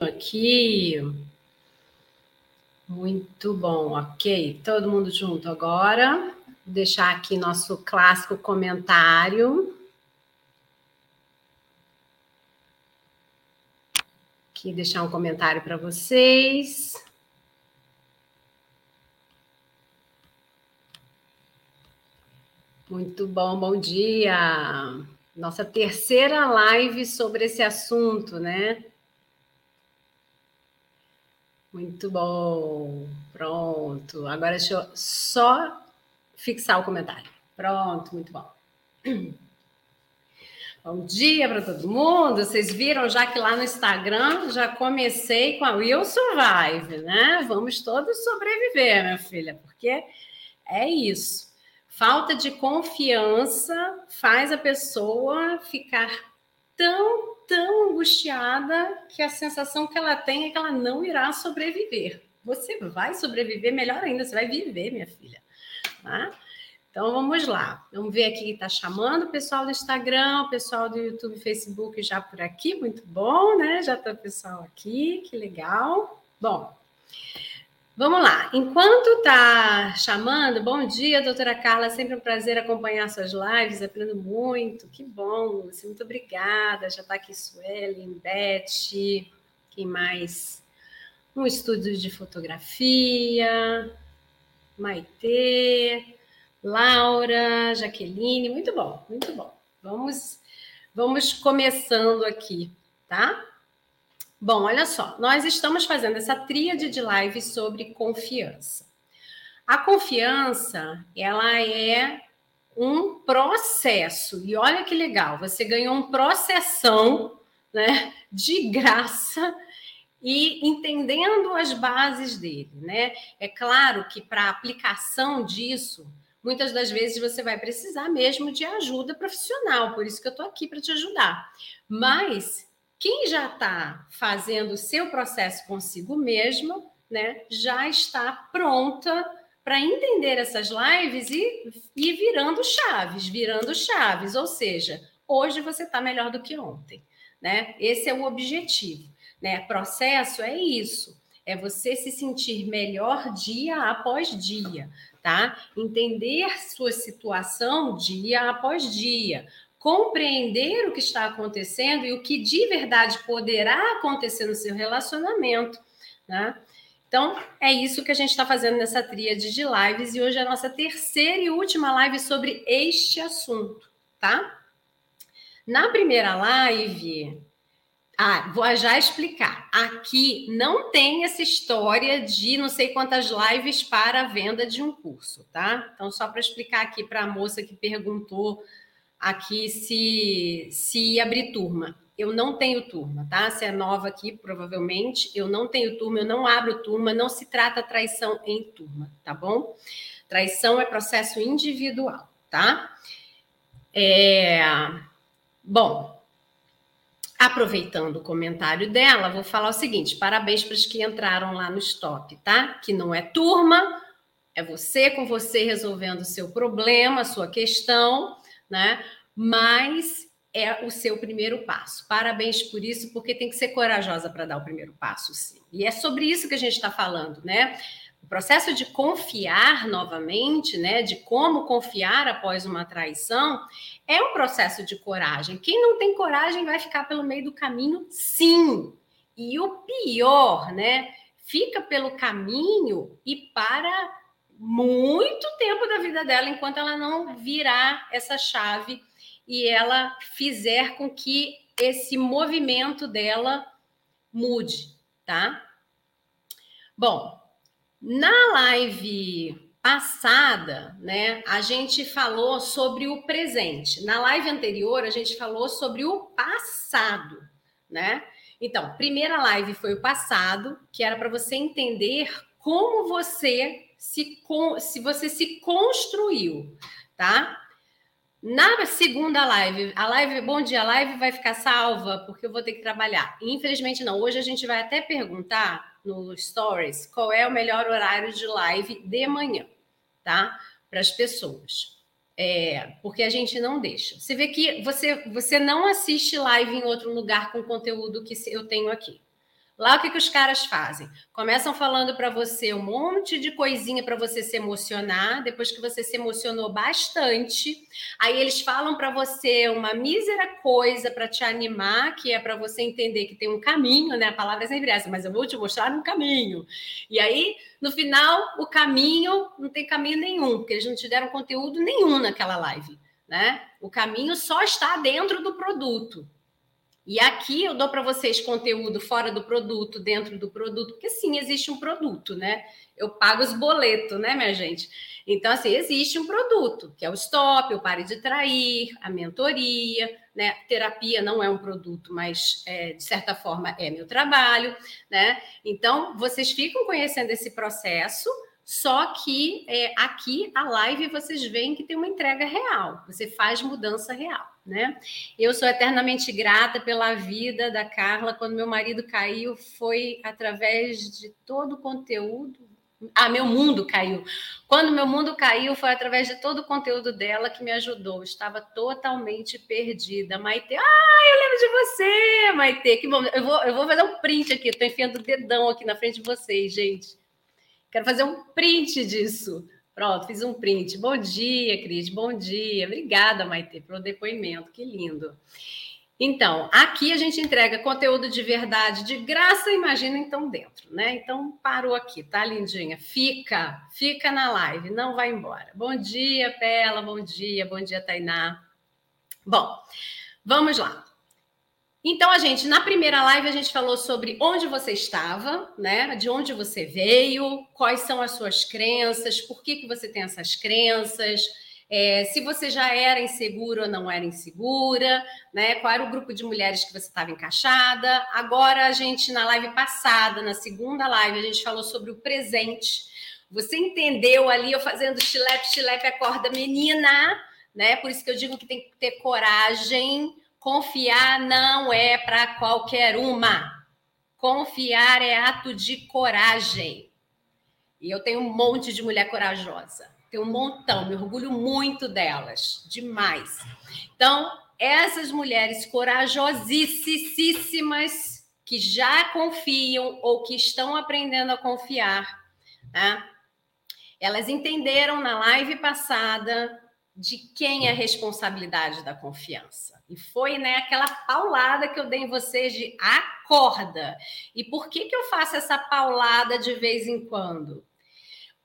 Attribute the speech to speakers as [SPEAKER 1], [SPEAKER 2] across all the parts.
[SPEAKER 1] aqui. Muito bom, ok. Todo mundo junto agora. Vou deixar aqui nosso clássico comentário. Aqui deixar um comentário para vocês. Muito bom, bom dia. Nossa terceira live sobre esse assunto, né? Muito bom. Pronto. Agora deixa eu só fixar o comentário. Pronto, muito bom. Bom dia para todo mundo. Vocês viram já que lá no Instagram já comecei com a Will Survive, né? Vamos todos sobreviver, minha filha, porque é isso. Falta de confiança faz a pessoa ficar tão tão angustiada que a sensação que ela tem é que ela não irá sobreviver. Você vai sobreviver, melhor ainda, você vai viver, minha filha. Tá? Então vamos lá. Vamos ver aqui que está chamando o pessoal do Instagram, o pessoal do YouTube, Facebook já por aqui, muito bom, né? Já está o pessoal aqui, que legal. Bom, Vamos lá. Enquanto tá chamando, bom dia, doutora Carla. Sempre um prazer acompanhar suas lives, aprendo muito. Que bom, muito obrigada. Já está aqui Suelen, Beth, quem mais? Um estúdio de fotografia, Maitê, Laura, Jaqueline. Muito bom, muito bom. Vamos, vamos começando aqui, tá? Bom, olha só, nós estamos fazendo essa tríade de lives sobre confiança. A confiança, ela é um processo. E olha que legal, você ganhou um processão, né, de graça e entendendo as bases dele, né? É claro que para aplicação disso, muitas das vezes você vai precisar mesmo de ajuda profissional, por isso que eu estou aqui para te ajudar. Mas quem já está fazendo o seu processo consigo mesmo, né, já está pronta para entender essas lives e, e virando chaves, virando chaves. Ou seja, hoje você está melhor do que ontem. Né? Esse é o objetivo. Né? Processo é isso. É você se sentir melhor dia após dia, tá? Entender sua situação dia após dia compreender o que está acontecendo e o que de verdade poderá acontecer no seu relacionamento, né? Então, é isso que a gente está fazendo nessa tríade de lives e hoje é a nossa terceira e última live sobre este assunto, tá? Na primeira live, ah, vou já explicar. Aqui não tem essa história de não sei quantas lives para a venda de um curso, tá? Então, só para explicar aqui para a moça que perguntou aqui se, se abrir turma. Eu não tenho turma, tá? Se é nova aqui, provavelmente, eu não tenho turma, eu não abro turma, não se trata traição em turma, tá bom? Traição é processo individual, tá? É... Bom, aproveitando o comentário dela, vou falar o seguinte: parabéns para os que entraram lá no stop, tá? Que não é turma, é você com você resolvendo o seu problema, a sua questão né? Mas é o seu primeiro passo. Parabéns por isso, porque tem que ser corajosa para dar o primeiro passo, sim. E é sobre isso que a gente está falando, né? O processo de confiar novamente, né? De como confiar após uma traição, é um processo de coragem. Quem não tem coragem vai ficar pelo meio do caminho, sim. E o pior, né? Fica pelo caminho e para muito tempo da vida dela enquanto ela não virar essa chave e ela fizer com que esse movimento dela mude, tá? Bom, na live passada, né, a gente falou sobre o presente. Na live anterior, a gente falou sobre o passado, né? Então, primeira live foi o passado, que era para você entender como você se, se você se construiu, tá? Na segunda live, a live, bom dia, a live vai ficar salva porque eu vou ter que trabalhar. Infelizmente não. Hoje a gente vai até perguntar no stories qual é o melhor horário de live de manhã, tá? Para as pessoas. É, porque a gente não deixa. Você vê que você, você não assiste live em outro lugar com conteúdo que eu tenho aqui. Lá o que, que os caras fazem? Começam falando para você um monte de coisinha para você se emocionar, depois que você se emocionou bastante, aí eles falam para você uma mísera coisa para te animar, que é para você entender que tem um caminho, né? A palavra é sempre essa, mas eu vou te mostrar um caminho. E aí, no final, o caminho não tem caminho nenhum, porque eles não te deram conteúdo nenhum naquela live, né? O caminho só está dentro do produto. E aqui eu dou para vocês conteúdo fora do produto, dentro do produto, porque sim, existe um produto, né? Eu pago os boletos, né, minha gente? Então, assim, existe um produto, que é o stop, o pare de trair, a mentoria, né? Terapia não é um produto, mas é, de certa forma é meu trabalho, né? Então, vocês ficam conhecendo esse processo só que é, aqui a live vocês veem que tem uma entrega real, você faz mudança real, né? Eu sou eternamente grata pela vida da Carla. Quando meu marido caiu, foi através de todo o conteúdo. Ah, meu mundo caiu. Quando meu mundo caiu, foi através de todo o conteúdo dela que me ajudou. Estava totalmente perdida. Maite, ah, eu lembro de você, Maite. Que bom. Eu vou, eu vou fazer um print aqui. Estou enfiando o dedão aqui na frente de vocês, gente. Quero fazer um print disso. Pronto, fiz um print. Bom dia, Cris. Bom dia. Obrigada, Maite, pelo depoimento. Que lindo. Então, aqui a gente entrega conteúdo de verdade, de graça, imagina então dentro, né? Então, parou aqui, tá, lindinha? Fica, fica na live, não vai embora. Bom dia, Pela, bom dia, bom dia, Tainá. Bom, vamos lá. Então, a gente, na primeira live, a gente falou sobre onde você estava, né? De onde você veio, quais são as suas crenças, por que, que você tem essas crenças, é, se você já era insegura ou não era insegura, né? Qual era o grupo de mulheres que você estava encaixada. Agora, a gente, na live passada, na segunda live, a gente falou sobre o presente. Você entendeu ali, eu fazendo chilepe, chilepe, acorda menina, né? Por isso que eu digo que tem que ter coragem Confiar não é para qualquer uma. Confiar é ato de coragem. E eu tenho um monte de mulher corajosa. Tenho um montão, me orgulho muito delas, demais. Então, essas mulheres corajosíssimas que já confiam ou que estão aprendendo a confiar, né? Elas entenderam na live passada de quem é a responsabilidade da confiança. E foi né, aquela paulada que eu dei em vocês de acorda. E por que, que eu faço essa paulada de vez em quando?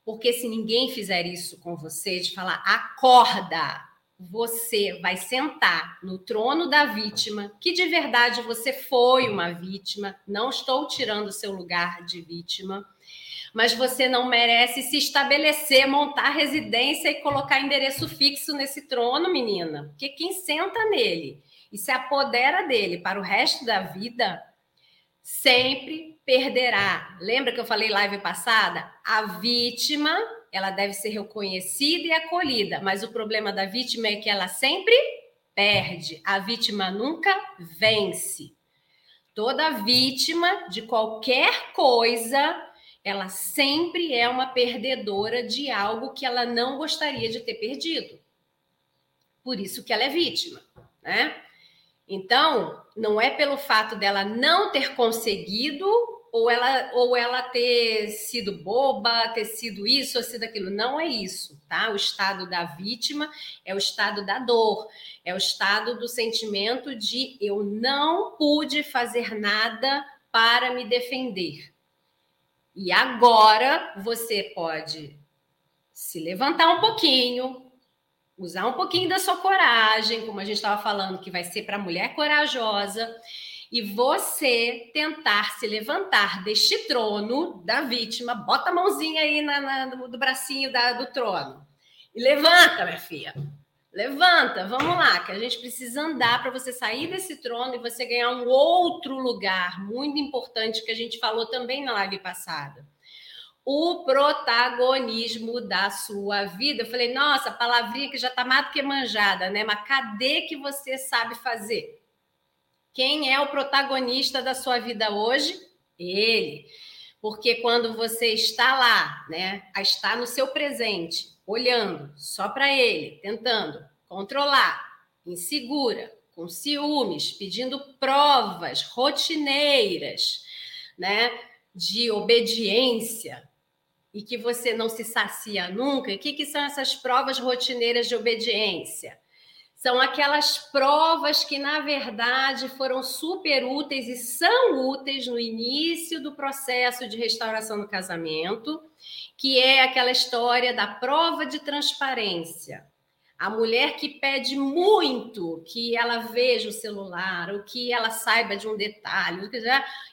[SPEAKER 1] Porque se ninguém fizer isso com você, de falar acorda, você vai sentar no trono da vítima, que de verdade você foi uma vítima, não estou tirando o seu lugar de vítima mas você não merece se estabelecer, montar residência e colocar endereço fixo nesse trono, menina. Porque quem senta nele e se apodera dele para o resto da vida sempre perderá. Lembra que eu falei live passada? A vítima, ela deve ser reconhecida e acolhida, mas o problema da vítima é que ela sempre perde. A vítima nunca vence. Toda vítima de qualquer coisa ela sempre é uma perdedora de algo que ela não gostaria de ter perdido. Por isso que ela é vítima, né? Então, não é pelo fato dela não ter conseguido ou ela ou ela ter sido boba, ter sido isso ou sido aquilo, não é isso, tá? O estado da vítima é o estado da dor, é o estado do sentimento de eu não pude fazer nada para me defender. E agora você pode se levantar um pouquinho, usar um pouquinho da sua coragem, como a gente estava falando, que vai ser para mulher corajosa, e você tentar se levantar deste trono da vítima, bota a mãozinha aí na, na, do bracinho da, do trono. E levanta, minha filha. Levanta, vamos lá, que a gente precisa andar para você sair desse trono e você ganhar um outro lugar muito importante que a gente falou também na live passada. O protagonismo da sua vida. Eu falei, nossa, palavrinha que já está mais do que manjada, né? Mas cadê que você sabe fazer? Quem é o protagonista da sua vida hoje? Ele. Porque quando você está lá, né, está no seu presente, olhando só para ele, tentando controlar, insegura, com ciúmes, pedindo provas rotineiras, né, de obediência e que você não se sacia nunca. E o que, que são essas provas rotineiras de obediência? São aquelas provas que, na verdade, foram super úteis e são úteis no início do processo de restauração do casamento, que é aquela história da prova de transparência. A mulher que pede muito que ela veja o celular, ou que ela saiba de um detalhe,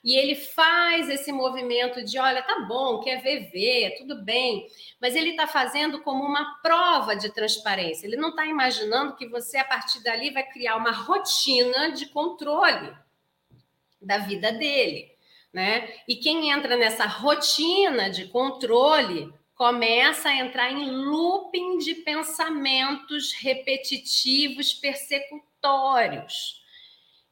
[SPEAKER 1] e ele faz esse movimento de: olha, tá bom, quer ver, ver, tudo bem, mas ele está fazendo como uma prova de transparência. Ele não está imaginando que você, a partir dali, vai criar uma rotina de controle da vida dele. Né? E quem entra nessa rotina de controle começa a entrar em looping de pensamentos repetitivos, persecutórios.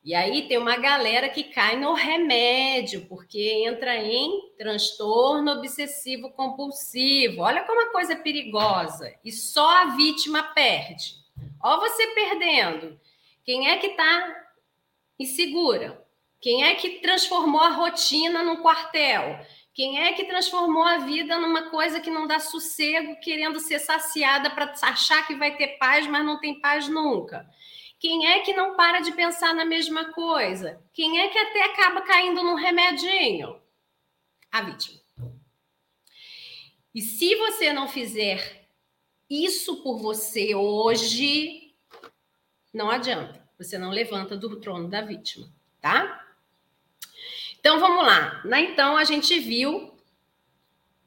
[SPEAKER 1] E aí tem uma galera que cai no remédio, porque entra em transtorno obsessivo compulsivo. Olha como a coisa é perigosa. E só a vítima perde. Ó você perdendo. Quem é que está insegura? Quem é que transformou a rotina num quartel? Quem é que transformou a vida numa coisa que não dá sossego, querendo ser saciada para achar que vai ter paz, mas não tem paz nunca? Quem é que não para de pensar na mesma coisa? Quem é que até acaba caindo num remedinho? A vítima. E se você não fizer isso por você hoje, não adianta. Você não levanta do trono da vítima, tá? Então vamos lá. Então a gente viu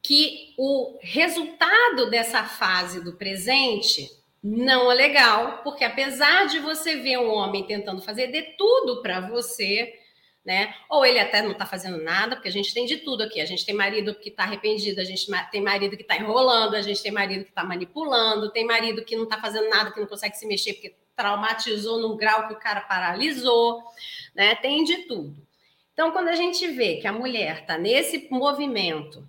[SPEAKER 1] que o resultado dessa fase do presente não é legal, porque apesar de você ver um homem tentando fazer de tudo para você, né? Ou ele até não está fazendo nada, porque a gente tem de tudo aqui. A gente tem marido que está arrependido, a gente tem marido que está enrolando, a gente tem marido que está manipulando, tem marido que não está fazendo nada, que não consegue se mexer porque traumatizou num grau que o cara paralisou, né? Tem de tudo. Então, quando a gente vê que a mulher está nesse movimento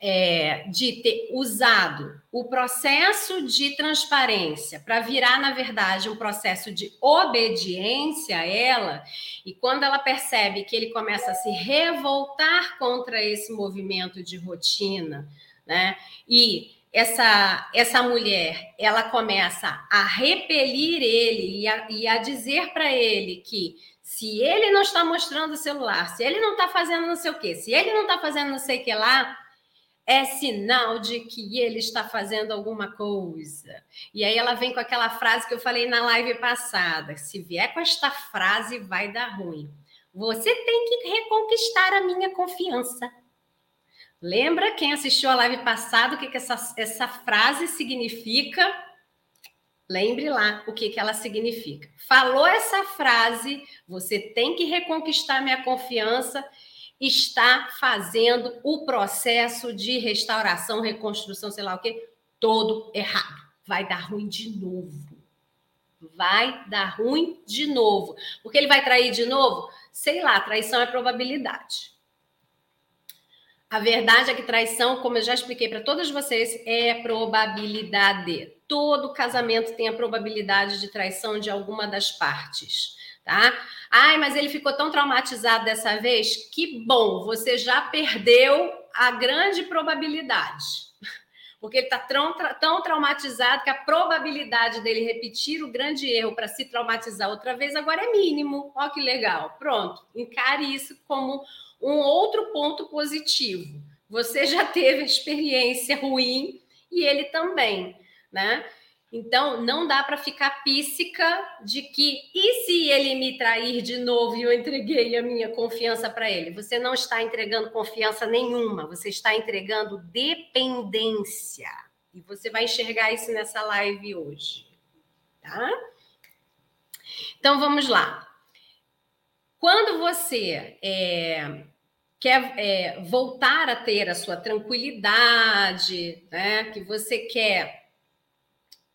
[SPEAKER 1] é, de ter usado o processo de transparência para virar, na verdade, um processo de obediência a ela, e quando ela percebe que ele começa a se revoltar contra esse movimento de rotina, né? E essa, essa mulher ela começa a repelir ele e a, e a dizer para ele que se ele não está mostrando o celular, se ele não está fazendo não sei o quê, se ele não está fazendo não sei o que lá, é sinal de que ele está fazendo alguma coisa. E aí ela vem com aquela frase que eu falei na live passada: se vier com esta frase, vai dar ruim. Você tem que reconquistar a minha confiança. Lembra quem assistiu a live passada o que, que essa, essa frase significa? Lembre lá o que, que ela significa. Falou essa frase, você tem que reconquistar minha confiança, está fazendo o processo de restauração, reconstrução, sei lá o que, todo errado. Vai dar ruim de novo. Vai dar ruim de novo. Porque ele vai trair de novo? Sei lá, traição é probabilidade. A verdade é que traição, como eu já expliquei para todos vocês, é probabilidade. Todo casamento tem a probabilidade de traição de alguma das partes, tá? Ai, mas ele ficou tão traumatizado dessa vez. Que bom, você já perdeu a grande probabilidade. Porque ele está tão, tão traumatizado que a probabilidade dele repetir o grande erro para se traumatizar outra vez agora é mínimo. Olha que legal. Pronto, encare isso como um outro ponto positivo. Você já teve a experiência ruim e ele também, né? Então, não dá para ficar píssica de que, e se ele me trair de novo e eu entreguei a minha confiança para ele? Você não está entregando confiança nenhuma, você está entregando dependência. E você vai enxergar isso nessa live hoje, tá? Então, vamos lá. Quando você é, quer é, voltar a ter a sua tranquilidade, né? que você quer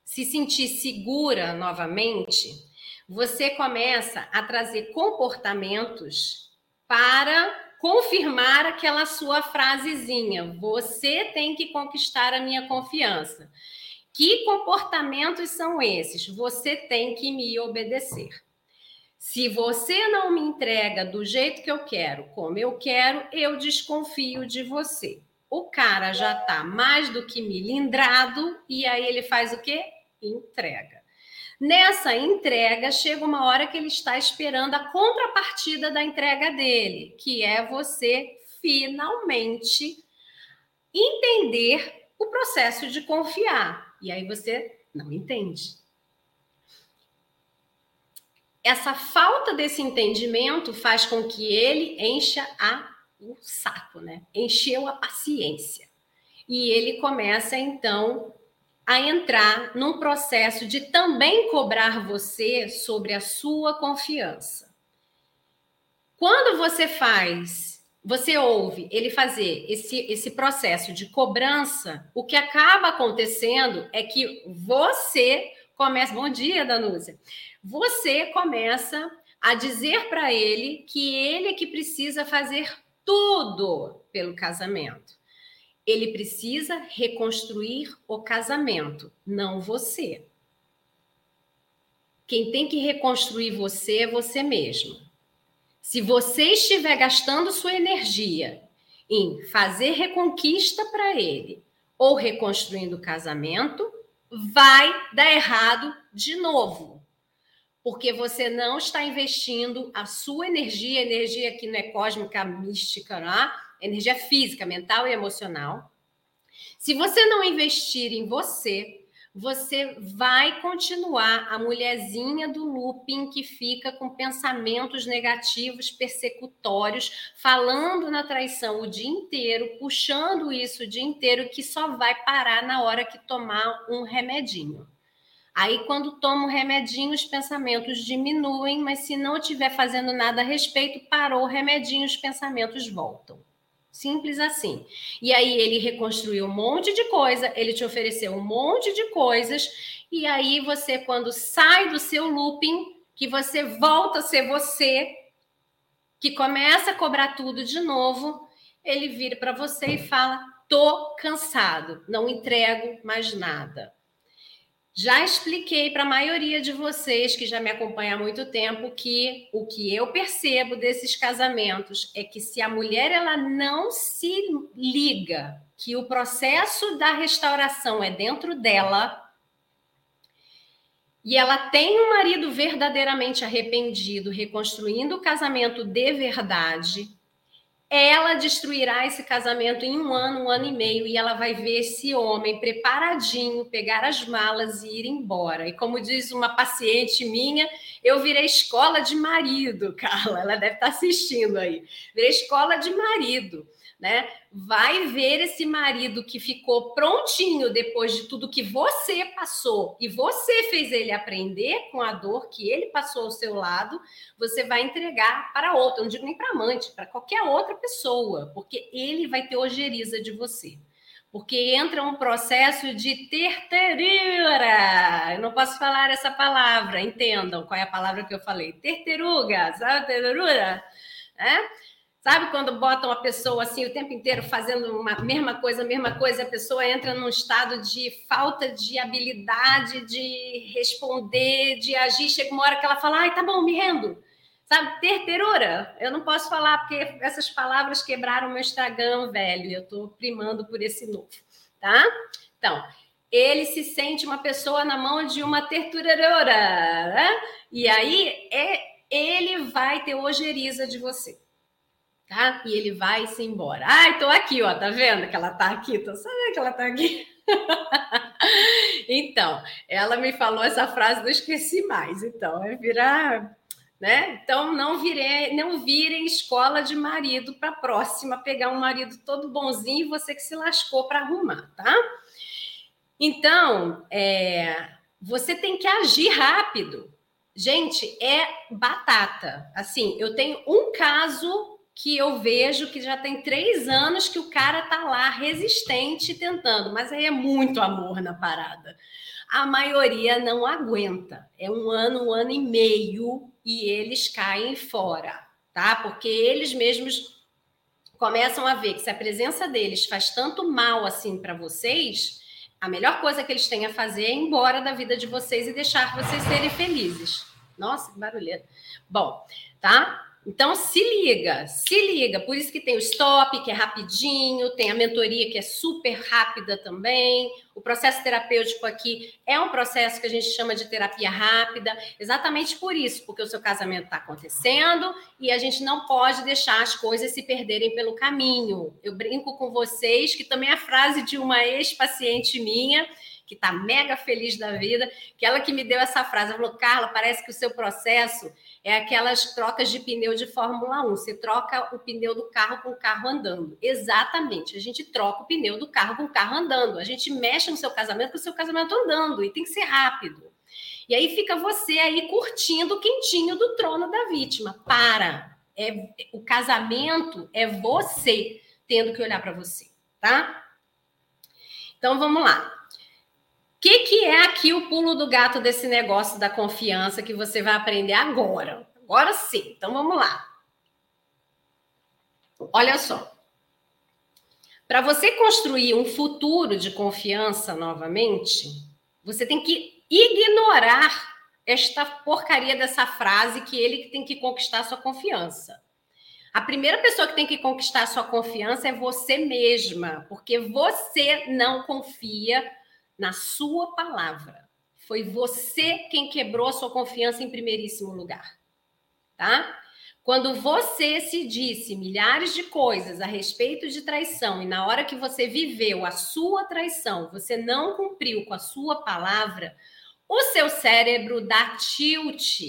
[SPEAKER 1] se sentir segura novamente, você começa a trazer comportamentos para confirmar aquela sua frasezinha. Você tem que conquistar a minha confiança. Que comportamentos são esses? Você tem que me obedecer. Se você não me entrega do jeito que eu quero, como eu quero, eu desconfio de você. O cara já tá mais do que milindrado e aí ele faz o quê? Entrega. Nessa entrega, chega uma hora que ele está esperando a contrapartida da entrega dele, que é você finalmente entender o processo de confiar. E aí você não entende. Essa falta desse entendimento faz com que ele encha a, o saco, né? Encheu a paciência. E ele começa então a entrar num processo de também cobrar você sobre a sua confiança. Quando você faz, você ouve ele fazer esse, esse processo de cobrança, o que acaba acontecendo é que você começa. Bom dia, Danúcia. Você começa a dizer para ele que ele é que precisa fazer tudo pelo casamento. Ele precisa reconstruir o casamento, não você. Quem tem que reconstruir você é você mesmo. Se você estiver gastando sua energia em fazer reconquista para ele ou reconstruindo o casamento, vai dar errado de novo. Porque você não está investindo a sua energia, energia que não é cósmica, mística, não é? Energia física, mental e emocional. Se você não investir em você, você vai continuar a mulherzinha do looping que fica com pensamentos negativos, persecutórios, falando na traição o dia inteiro, puxando isso o dia inteiro, que só vai parar na hora que tomar um remedinho. Aí, quando toma o remedinho, os pensamentos diminuem, mas se não estiver fazendo nada a respeito, parou o remedinho, os pensamentos voltam. Simples assim. E aí ele reconstruiu um monte de coisa, ele te ofereceu um monte de coisas, e aí você, quando sai do seu looping, que você volta a ser você, que começa a cobrar tudo de novo, ele vira para você e fala: tô cansado, não entrego mais nada. Já expliquei para a maioria de vocês que já me acompanha há muito tempo que o que eu percebo desses casamentos é que se a mulher ela não se liga que o processo da restauração é dentro dela e ela tem um marido verdadeiramente arrependido, reconstruindo o casamento de verdade, ela destruirá esse casamento em um ano, um ano e meio, e ela vai ver esse homem preparadinho, pegar as malas e ir embora. E como diz uma paciente minha, eu virei escola de marido, Carla, ela deve estar assistindo aí. Virei escola de marido né? Vai ver esse marido que ficou prontinho depois de tudo que você passou e você fez ele aprender com a dor que ele passou ao seu lado, você vai entregar para outra, não digo nem para amante, para qualquer outra pessoa, porque ele vai ter ojeriza de você. Porque entra um processo de terteira. Eu não posso falar essa palavra, entendam qual é a palavra que eu falei. Terteruga, sabe terteruga? É? Sabe quando botam a pessoa assim o tempo inteiro fazendo uma mesma coisa, mesma coisa, a pessoa entra num estado de falta de habilidade de responder, de agir, chega uma hora que ela fala: "Ai, tá bom, me rendo". Sabe, terterura? Eu não posso falar porque essas palavras quebraram meu Instagram, velho, eu tô primando por esse novo, tá? Então, ele se sente uma pessoa na mão de uma terturadora, né? E aí é ele vai ter ojeriza de você tá? E ele vai se embora. Ai, tô aqui, ó, tá vendo que ela tá aqui? Tô sabendo que ela tá aqui. então, ela me falou essa frase, não esqueci mais. Então, é virar, né? Então, não virem, não virem escola de marido para próxima pegar um marido todo bonzinho e você que se lascou para arrumar, tá? Então, é, você tem que agir rápido. Gente, é batata. Assim, eu tenho um caso que eu vejo que já tem três anos que o cara tá lá resistente tentando, mas aí é muito amor na parada. A maioria não aguenta. É um ano, um ano e meio e eles caem fora, tá? Porque eles mesmos começam a ver que se a presença deles faz tanto mal assim para vocês, a melhor coisa que eles têm a fazer é ir embora da vida de vocês e deixar vocês serem felizes. Nossa, que barulheira. Bom, tá? Então, se liga, se liga. Por isso que tem o stop, que é rapidinho, tem a mentoria, que é super rápida também. O processo terapêutico aqui é um processo que a gente chama de terapia rápida, exatamente por isso, porque o seu casamento está acontecendo e a gente não pode deixar as coisas se perderem pelo caminho. Eu brinco com vocês que também é a frase de uma ex-paciente minha que está mega feliz da vida, que ela que me deu essa frase, ela falou, Carla, parece que o seu processo é aquelas trocas de pneu de Fórmula 1. Você troca o pneu do carro com o carro andando. Exatamente. A gente troca o pneu do carro com o carro andando. A gente mexe no seu casamento com o seu casamento andando. E tem que ser rápido. E aí fica você aí curtindo o quentinho do trono da vítima. Para. É, o casamento é você tendo que olhar para você, tá? Então vamos lá que, que é aqui o pulo do gato desse negócio da confiança que você vai aprender agora? Agora sim. Então vamos lá. Olha só. Para você construir um futuro de confiança novamente, você tem que ignorar esta porcaria dessa frase que ele tem que conquistar sua confiança. A primeira pessoa que tem que conquistar sua confiança é você mesma, porque você não confia na sua palavra. Foi você quem quebrou a sua confiança em primeiríssimo lugar. Tá? Quando você se disse milhares de coisas a respeito de traição e na hora que você viveu a sua traição, você não cumpriu com a sua palavra, o seu cérebro dá tilt,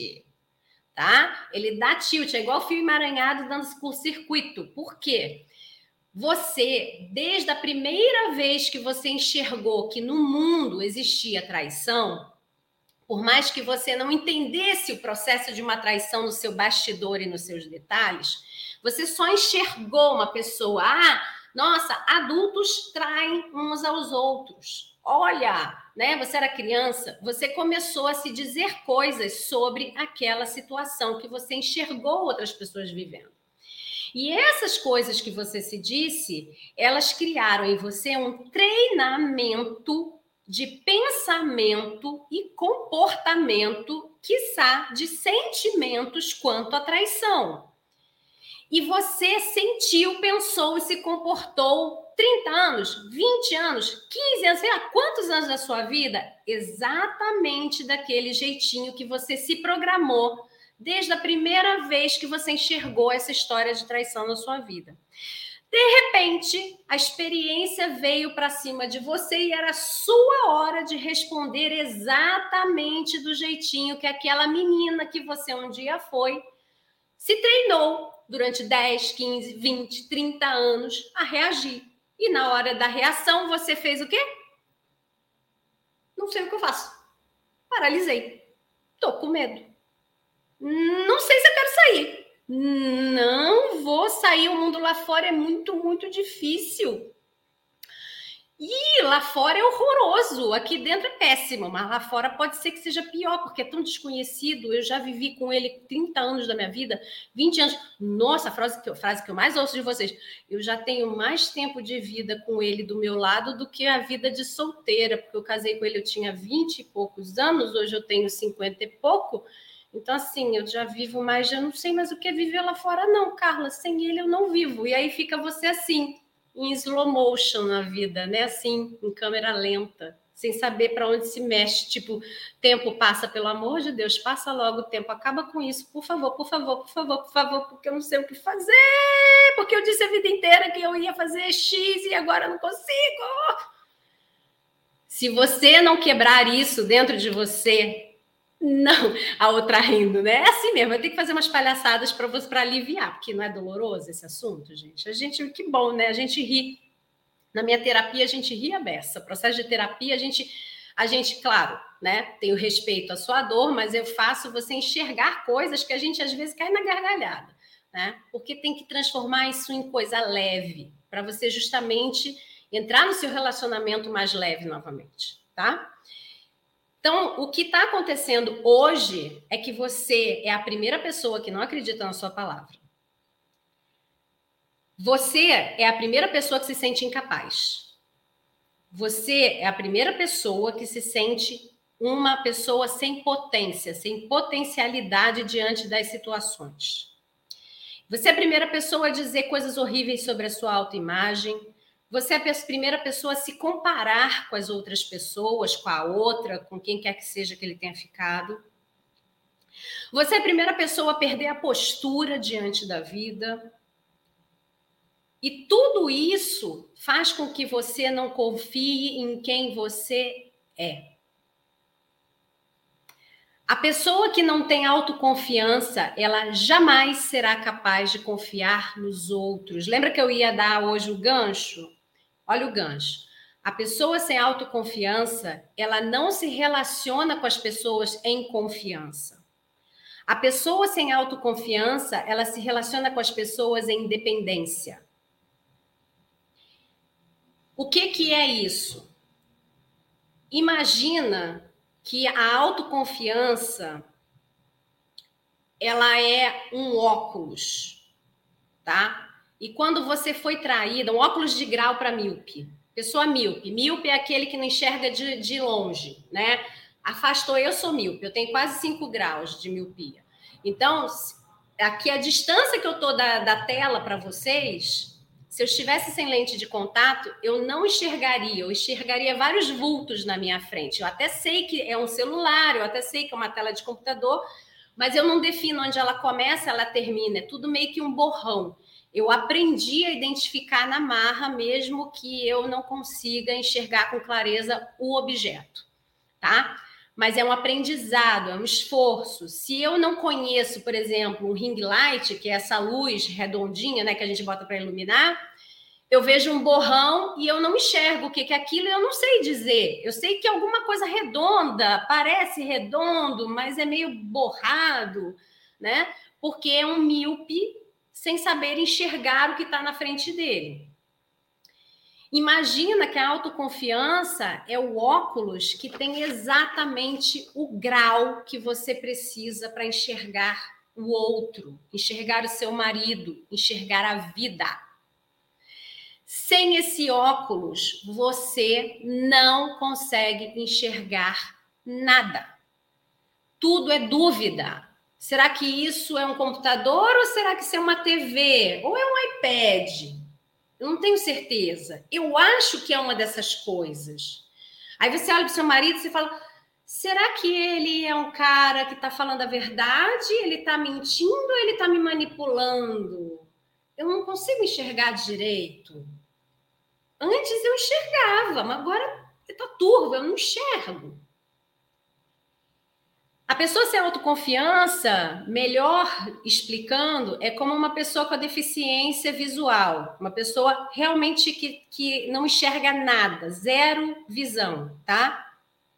[SPEAKER 1] tá? Ele dá tilt, é igual fio emaranhado dando por circuito. Por quê? Você, desde a primeira vez que você enxergou que no mundo existia traição, por mais que você não entendesse o processo de uma traição no seu bastidor e nos seus detalhes, você só enxergou uma pessoa, ah, nossa, adultos traem uns aos outros. Olha, né? Você era criança, você começou a se dizer coisas sobre aquela situação que você enxergou outras pessoas vivendo. E essas coisas que você se disse, elas criaram em você um treinamento de pensamento e comportamento, quiçá, de sentimentos quanto à traição. E você sentiu, pensou e se comportou 30 anos, 20 anos, 15 anos, sei lá, quantos anos da sua vida? Exatamente daquele jeitinho que você se programou desde a primeira vez que você enxergou essa história de traição na sua vida. De repente, a experiência veio para cima de você e era sua hora de responder exatamente do jeitinho que aquela menina que você um dia foi se treinou durante 10, 15, 20, 30 anos a reagir. E na hora da reação, você fez o quê? Não sei o que eu faço. Paralisei. Tô com medo. Não sei se eu quero sair. Não vou sair. O mundo lá fora é muito, muito difícil. E lá fora é horroroso, aqui dentro é péssimo, mas lá fora pode ser que seja pior, porque é tão desconhecido. Eu já vivi com ele 30 anos da minha vida, 20 anos. Nossa, a frase que, eu, frase que eu mais ouço de vocês. Eu já tenho mais tempo de vida com ele do meu lado do que a vida de solteira, porque eu casei com ele, eu tinha 20 e poucos anos, hoje eu tenho 50 e pouco. Então, assim, eu já vivo mais, já não sei mais o que é viver lá fora, não, Carla. Sem ele eu não vivo. E aí fica você assim, em slow motion na vida, né? Assim, em câmera lenta, sem saber para onde se mexe. Tipo, tempo passa, pelo amor de Deus, passa logo o tempo, acaba com isso, por favor, por favor, por favor, por favor, porque eu não sei o que fazer. Porque eu disse a vida inteira que eu ia fazer X e agora não consigo. Se você não quebrar isso dentro de você, não, a outra rindo, né? É assim mesmo, eu tenho que fazer umas palhaçadas para você para aliviar, porque não é doloroso esse assunto, gente. A gente, que bom, né? A gente ri. Na minha terapia, a gente ri a beça. Processo de terapia, a gente, a gente, claro, né? Tenho respeito à sua dor, mas eu faço você enxergar coisas que a gente às vezes cai na gargalhada, né? Porque tem que transformar isso em coisa leve, para você justamente entrar no seu relacionamento mais leve novamente, tá? Então, o que está acontecendo hoje é que você é a primeira pessoa que não acredita na sua palavra. Você é a primeira pessoa que se sente incapaz. Você é a primeira pessoa que se sente uma pessoa sem potência, sem potencialidade diante das situações. Você é a primeira pessoa a dizer coisas horríveis sobre a sua autoimagem. Você é a primeira pessoa a se comparar com as outras pessoas, com a outra, com quem quer que seja que ele tenha ficado. Você é a primeira pessoa a perder a postura diante da vida. E tudo isso faz com que você não confie em quem você é. A pessoa que não tem autoconfiança, ela jamais será capaz de confiar nos outros. Lembra que eu ia dar hoje o gancho? Olha o gancho. A pessoa sem autoconfiança, ela não se relaciona com as pessoas em confiança. A pessoa sem autoconfiança, ela se relaciona com as pessoas em dependência. O que que é isso? Imagina que a autoconfiança ela é um óculos, tá? E quando você foi traída, um óculos de grau para míope. Pessoa míope. Míope é aquele que não enxerga de, de longe, né? Afastou, eu sou míope, eu tenho quase 5 graus de miopia. Então, aqui a distância que eu tô da, da tela para vocês se eu estivesse sem lente de contato, eu não enxergaria, eu enxergaria vários vultos na minha frente. Eu até sei que é um celular, eu até sei que é uma tela de computador, mas eu não defino onde ela começa, ela termina. É tudo meio que um borrão. Eu aprendi a identificar na marra, mesmo que eu não consiga enxergar com clareza o objeto, tá? Mas é um aprendizado, é um esforço. Se eu não conheço, por exemplo, um ring light, que é essa luz redondinha, né, que a gente bota para iluminar, eu vejo um borrão e eu não enxergo o que, é aquilo, eu não sei dizer. Eu sei que alguma coisa redonda, parece redondo, mas é meio borrado, né? Porque é um míope sem saber enxergar o que está na frente dele. Imagina que a autoconfiança é o óculos que tem exatamente o grau que você precisa para enxergar o outro, enxergar o seu marido, enxergar a vida. Sem esse óculos, você não consegue enxergar nada. Tudo é dúvida. Será que isso é um computador ou será que isso é uma TV? Ou é um iPad? Eu não tenho certeza. Eu acho que é uma dessas coisas. Aí você olha para o seu marido e fala: será que ele é um cara que está falando a verdade? Ele está mentindo ou ele está me manipulando? Eu não consigo enxergar direito. Antes eu enxergava, mas agora está turvo, eu não enxergo. A pessoa sem autoconfiança, melhor explicando, é como uma pessoa com a deficiência visual, uma pessoa realmente que, que não enxerga nada, zero visão, tá?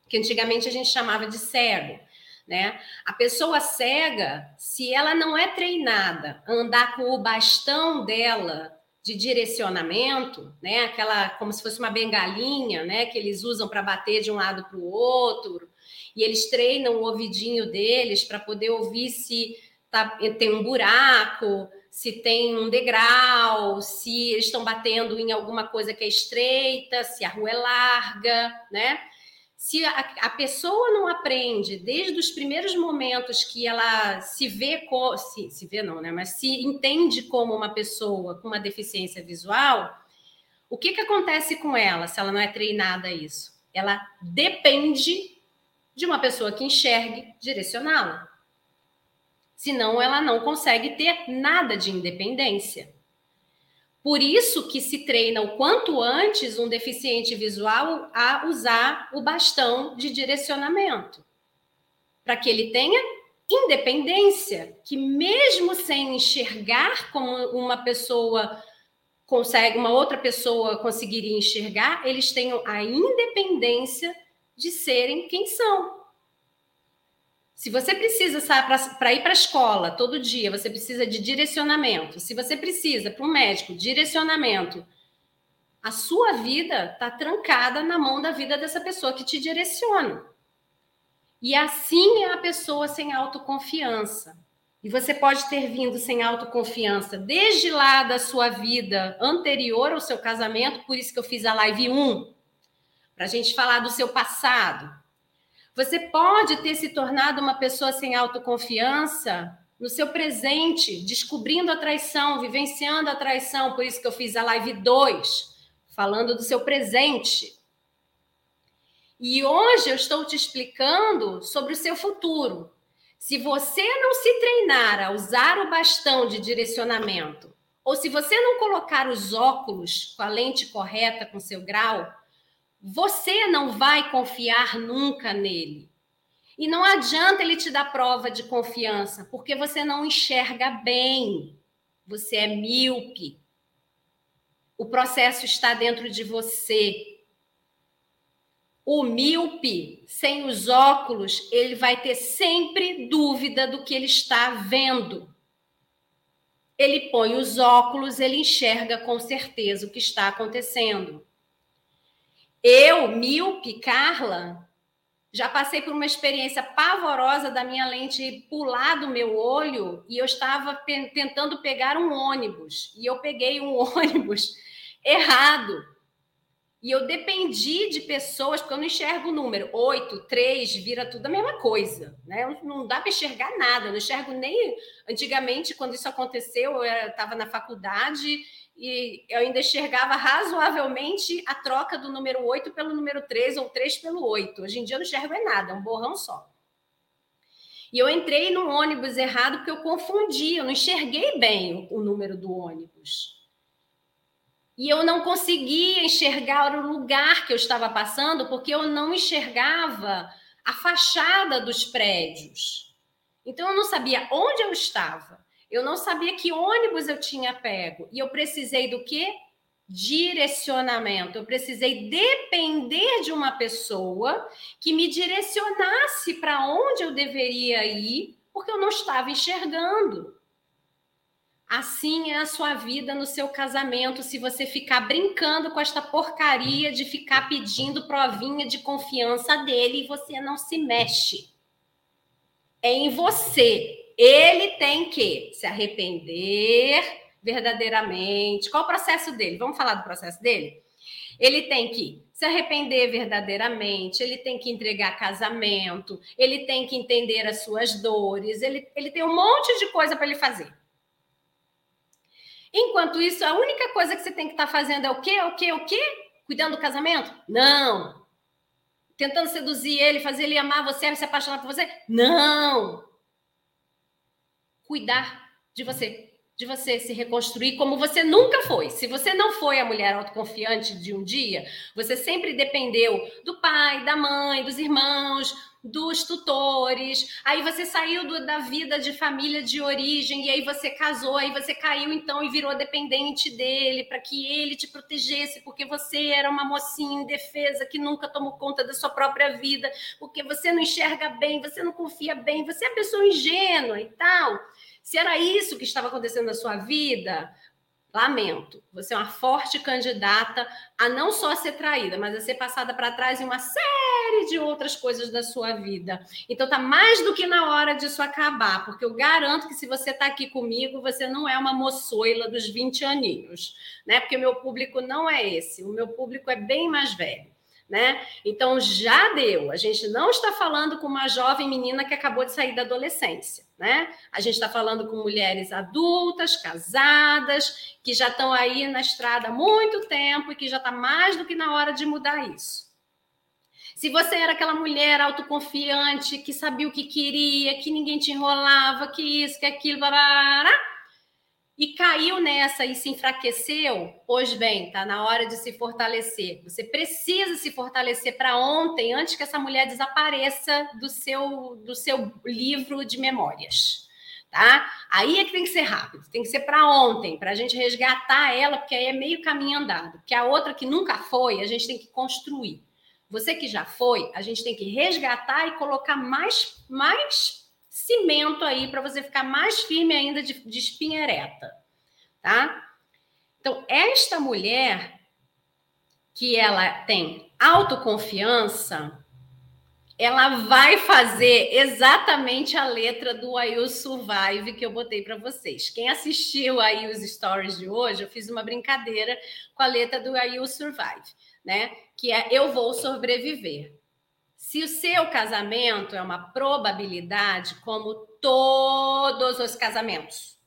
[SPEAKER 1] Que antigamente a gente chamava de cego, né? A pessoa cega, se ela não é treinada a andar com o bastão dela de direcionamento, né? Aquela como se fosse uma bengalinha, né? Que eles usam para bater de um lado para o outro, e eles treinam o ouvidinho deles para poder ouvir se tá, tem um buraco, se tem um degrau, se eles estão batendo em alguma coisa que é estreita, se a rua é larga, né? se a, a, pessoa não aprende desde os primeiros momentos que ela se vê, se, se vê não, né? Mas se entende como uma pessoa com uma deficiência visual, o que, que acontece com ela se ela não é treinada a isso? Ela depende de uma pessoa que enxergue direcioná-la. Senão ela não consegue ter nada de independência. Por isso que se treina o quanto antes um deficiente visual a usar o bastão de direcionamento, para que ele tenha independência, que mesmo sem enxergar como uma pessoa consegue, uma outra pessoa conseguiria enxergar, eles tenham a independência de serem quem são. Se você precisa para ir para a escola todo dia, você precisa de direcionamento. Se você precisa para um médico direcionamento, a sua vida está trancada na mão da vida dessa pessoa que te direciona. E assim é a pessoa sem autoconfiança. E você pode ter vindo sem autoconfiança desde lá da sua vida anterior ao seu casamento, por isso que eu fiz a live 1, para a gente falar do seu passado Você pode ter se tornado uma pessoa sem autoconfiança no seu presente, descobrindo a traição, vivenciando a traição. Por isso que eu fiz a live 2, falando do seu presente. E hoje eu estou te explicando sobre o seu futuro. Se você não se treinar a usar o bastão de direcionamento, ou se você não colocar os óculos com a lente correta, com seu grau, você não vai confiar nunca nele. E não adianta ele te dar prova de confiança, porque você não enxerga bem. Você é míope. O processo está dentro de você. O míope, sem os óculos, ele vai ter sempre dúvida do que ele está vendo. Ele põe os óculos, ele enxerga com certeza o que está acontecendo. Eu, míope, Carla, já passei por uma experiência pavorosa da minha lente pular do meu olho e eu estava tentando pegar um ônibus e eu peguei um ônibus errado. E eu dependi de pessoas, porque eu não enxergo o número. Oito, três, vira tudo a mesma coisa. Né? Não dá para enxergar nada. Eu não enxergo nem. Antigamente, quando isso aconteceu, eu estava na faculdade e eu ainda enxergava razoavelmente a troca do número 8 pelo número 3 ou 3 pelo 8. Hoje em dia eu não enxergo é nada, é um borrão só. E eu entrei no ônibus errado porque eu confundi, eu não enxerguei bem o número do ônibus. E eu não conseguia enxergar o lugar que eu estava passando porque eu não enxergava a fachada dos prédios. Então eu não sabia onde eu estava. Eu não sabia que ônibus eu tinha pego. E eu precisei do quê? Direcionamento. Eu precisei depender de uma pessoa que me direcionasse para onde eu deveria ir, porque eu não estava enxergando. Assim é a sua vida no seu casamento, se você ficar brincando com esta porcaria de ficar pedindo provinha de confiança dele e você não se mexe. É em você ele tem que se arrepender verdadeiramente. Qual o processo dele? Vamos falar do processo dele? Ele tem que se arrepender verdadeiramente, ele tem que entregar casamento, ele tem que entender as suas dores, ele, ele tem um monte de coisa para ele fazer. Enquanto isso, a única coisa que você tem que estar tá fazendo é o quê? O quê? O quê? Cuidando do casamento? Não. Tentando seduzir ele, fazer ele amar você, se apaixonar por você? Não cuidar de você, de você se reconstruir como você nunca foi. Se você não foi a mulher autoconfiante de um dia, você sempre dependeu do pai, da mãe, dos irmãos, dos tutores. Aí você saiu do, da vida de família de origem e aí você casou, aí você caiu então e virou dependente dele para que ele te protegesse, porque você era uma mocinha indefesa que nunca tomou conta da sua própria vida, porque você não enxerga bem, você não confia bem, você é pessoa ingênua e tal. Se era isso que estava acontecendo na sua vida, lamento. Você é uma forte candidata a não só ser traída, mas a ser passada para trás em uma série de outras coisas da sua vida. Então tá mais do que na hora disso acabar, porque eu garanto que se você está aqui comigo, você não é uma moçoila dos 20 aninhos, né? Porque o meu público não é esse, o meu público é bem mais velho né? Então já deu. A gente não está falando com uma jovem menina que acabou de sair da adolescência, né? A gente está falando com mulheres adultas, casadas, que já estão aí na estrada há muito tempo e que já está mais do que na hora de mudar isso. Se você era aquela mulher autoconfiante, que sabia o que queria, que ninguém te enrolava, que isso, que aquilo, blá, e caiu nessa e se enfraqueceu, pois bem, tá na hora de se fortalecer. Você precisa se fortalecer para ontem, antes que essa mulher desapareça do seu do seu livro de memórias. Tá? Aí é que tem que ser rápido, tem que ser para ontem, para a gente resgatar ela, porque aí é meio caminho andado. Porque a outra que nunca foi, a gente tem que construir. Você que já foi, a gente tem que resgatar e colocar mais, mais cimento aí para você ficar mais firme ainda de, de espinha ereta, tá? Então, esta mulher que ela tem autoconfiança, ela vai fazer exatamente a letra do I Will Survive que eu botei para vocês. Quem assistiu aí os stories de hoje, eu fiz uma brincadeira com a letra do I Will Survive, né? Que é eu vou sobreviver. Se o seu casamento é uma probabilidade, como todos os casamentos,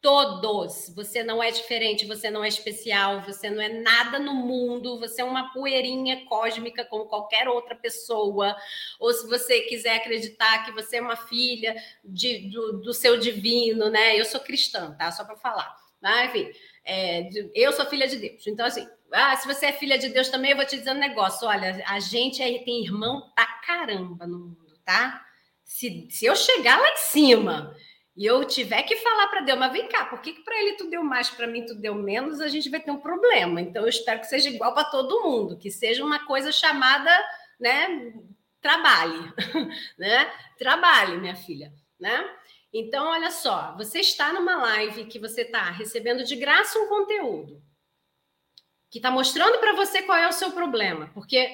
[SPEAKER 1] todos, você não é diferente, você não é especial, você não é nada no mundo, você é uma poeirinha cósmica como qualquer outra pessoa. Ou se você quiser acreditar que você é uma filha de, do, do seu divino, né? Eu sou cristã, tá? Só para falar. Mas, enfim, é, eu sou filha de Deus. Então, assim, ah, se você é filha de Deus também, eu vou te dizer um negócio. Olha, a gente aí tem irmão pra caramba no mundo, tá? Se, se eu chegar lá em cima e eu tiver que falar para Deus, mas vem cá, por que, que para ele tu deu mais, para mim tu deu menos, a gente vai ter um problema. Então, eu espero que seja igual para todo mundo, que seja uma coisa chamada, né? Trabalhe, né? Trabalhe, minha filha, né? Então, olha só, você está numa live que você está recebendo de graça um conteúdo que está mostrando para você qual é o seu problema, porque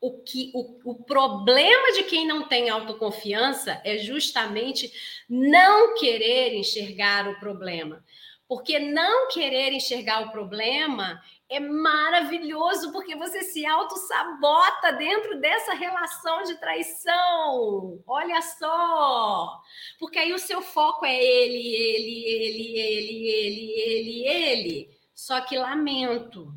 [SPEAKER 1] o, que, o, o problema de quem não tem autoconfiança é justamente não querer enxergar o problema. Porque não querer enxergar o problema é maravilhoso, porque você se auto-sabota dentro dessa relação de traição. Olha só! Porque aí o seu foco é ele, ele, ele, ele, ele, ele, ele. Só que lamento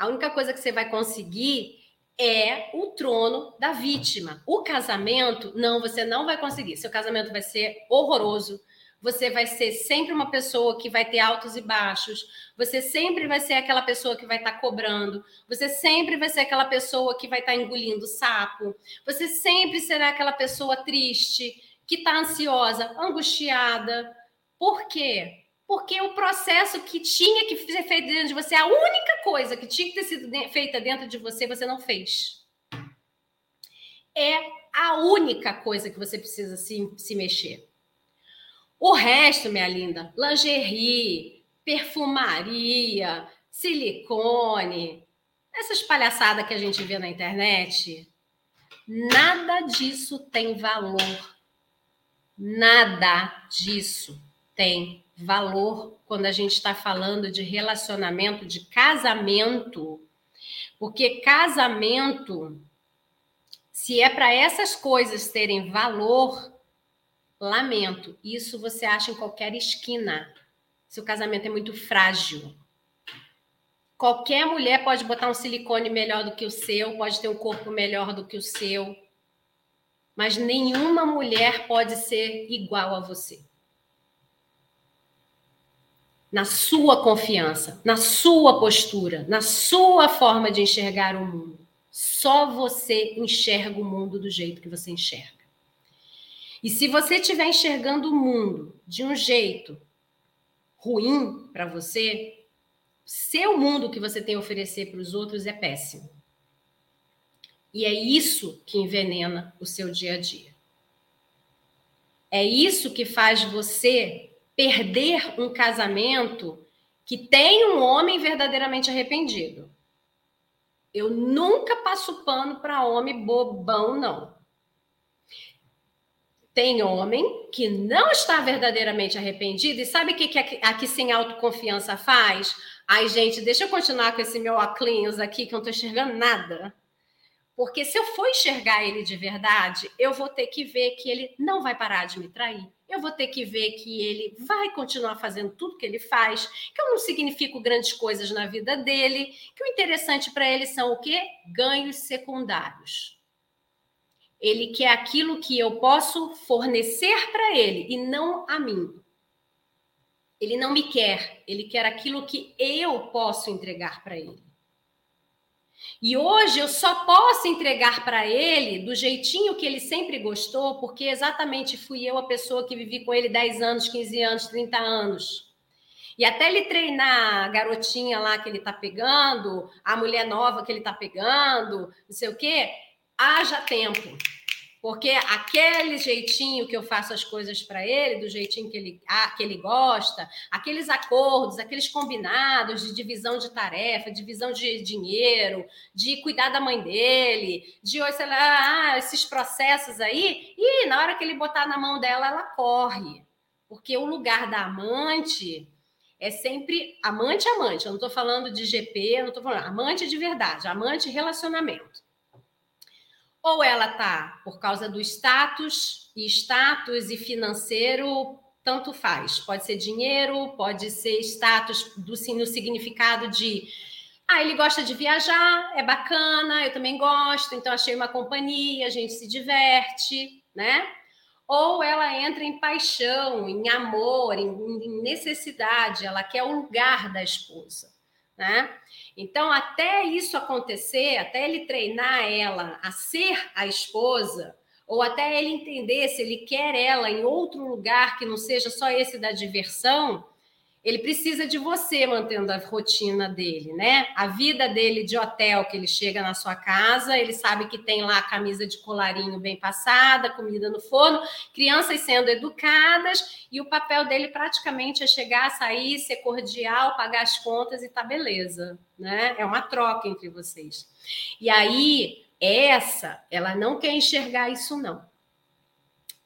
[SPEAKER 1] a única coisa que você vai conseguir é o trono da vítima. O casamento, não, você não vai conseguir. Seu casamento vai ser horroroso. Você vai ser sempre uma pessoa que vai ter altos e baixos. Você sempre vai ser aquela pessoa que vai estar tá cobrando. Você sempre vai ser aquela pessoa que vai estar tá engolindo sapo. Você sempre será aquela pessoa triste, que está ansiosa, angustiada. Por quê? Porque o processo que tinha que ser feito dentro de você, a única coisa que tinha que ter sido feita dentro de você, você não fez. É a única coisa que você precisa se, se mexer. O resto, minha linda, lingerie, perfumaria, silicone, essas palhaçadas que a gente vê na internet, nada disso tem valor. Nada disso tem valor quando a gente está falando de relacionamento, de casamento, porque casamento, se é para essas coisas terem valor, lamento, isso você acha em qualquer esquina. Se o casamento é muito frágil. Qualquer mulher pode botar um silicone melhor do que o seu, pode ter um corpo melhor do que o seu, mas nenhuma mulher pode ser igual a você na sua confiança, na sua postura, na sua forma de enxergar o mundo. Só você enxerga o mundo do jeito que você enxerga. E se você estiver enxergando o mundo de um jeito ruim para você, seu mundo que você tem a oferecer para os outros é péssimo. E é isso que envenena o seu dia a dia. É isso que faz você perder um casamento que tem um homem verdadeiramente arrependido. Eu nunca passo pano para homem bobão, não. Tem homem que não está verdadeiramente arrependido e sabe o que, que aqui, aqui sem autoconfiança faz? Ai, gente, deixa eu continuar com esse meu óculos aqui que eu não estou enxergando nada. Porque se eu for enxergar ele de verdade, eu vou ter que ver que ele não vai parar de me trair eu vou ter que ver que ele vai continuar fazendo tudo que ele faz, que eu não significo grandes coisas na vida dele, que o interessante para ele são o quê? Ganhos secundários. Ele quer aquilo que eu posso fornecer para ele e não a mim. Ele não me quer, ele quer aquilo que eu posso entregar para ele. E hoje eu só posso entregar para ele do jeitinho que ele sempre gostou, porque exatamente fui eu a pessoa que vivi com ele 10 anos, 15 anos, 30 anos. E até ele treinar a garotinha lá que ele está pegando, a mulher nova que ele está pegando, não sei o quê, haja tempo. Porque aquele jeitinho que eu faço as coisas para ele, do jeitinho que ele, ah, que ele gosta, aqueles acordos, aqueles combinados de divisão de tarefa, divisão de dinheiro, de cuidar da mãe dele, de sei lá, ah, esses processos aí, e na hora que ele botar na mão dela, ela corre. Porque o lugar da amante é sempre amante amante. Eu não estou falando de GP, não estou falando amante de verdade, amante relacionamento. Ou ela tá por causa do status, e status e financeiro tanto faz. Pode ser dinheiro, pode ser status do, no significado de ah, ele gosta de viajar, é bacana, eu também gosto, então achei uma companhia, a gente se diverte, né? Ou ela entra em paixão, em amor, em, em necessidade, ela quer o lugar da esposa, né? Então, até isso acontecer, até ele treinar ela a ser a esposa, ou até ele entender se ele quer ela em outro lugar que não seja só esse da diversão, ele precisa de você mantendo a rotina dele, né? A vida dele de hotel, que ele chega na sua casa, ele sabe que tem lá a camisa de colarinho bem passada, comida no forno, crianças sendo educadas, e o papel dele praticamente é chegar, sair, ser cordial, pagar as contas e tá beleza, né? É uma troca entre vocês. E aí, essa, ela não quer enxergar isso, não.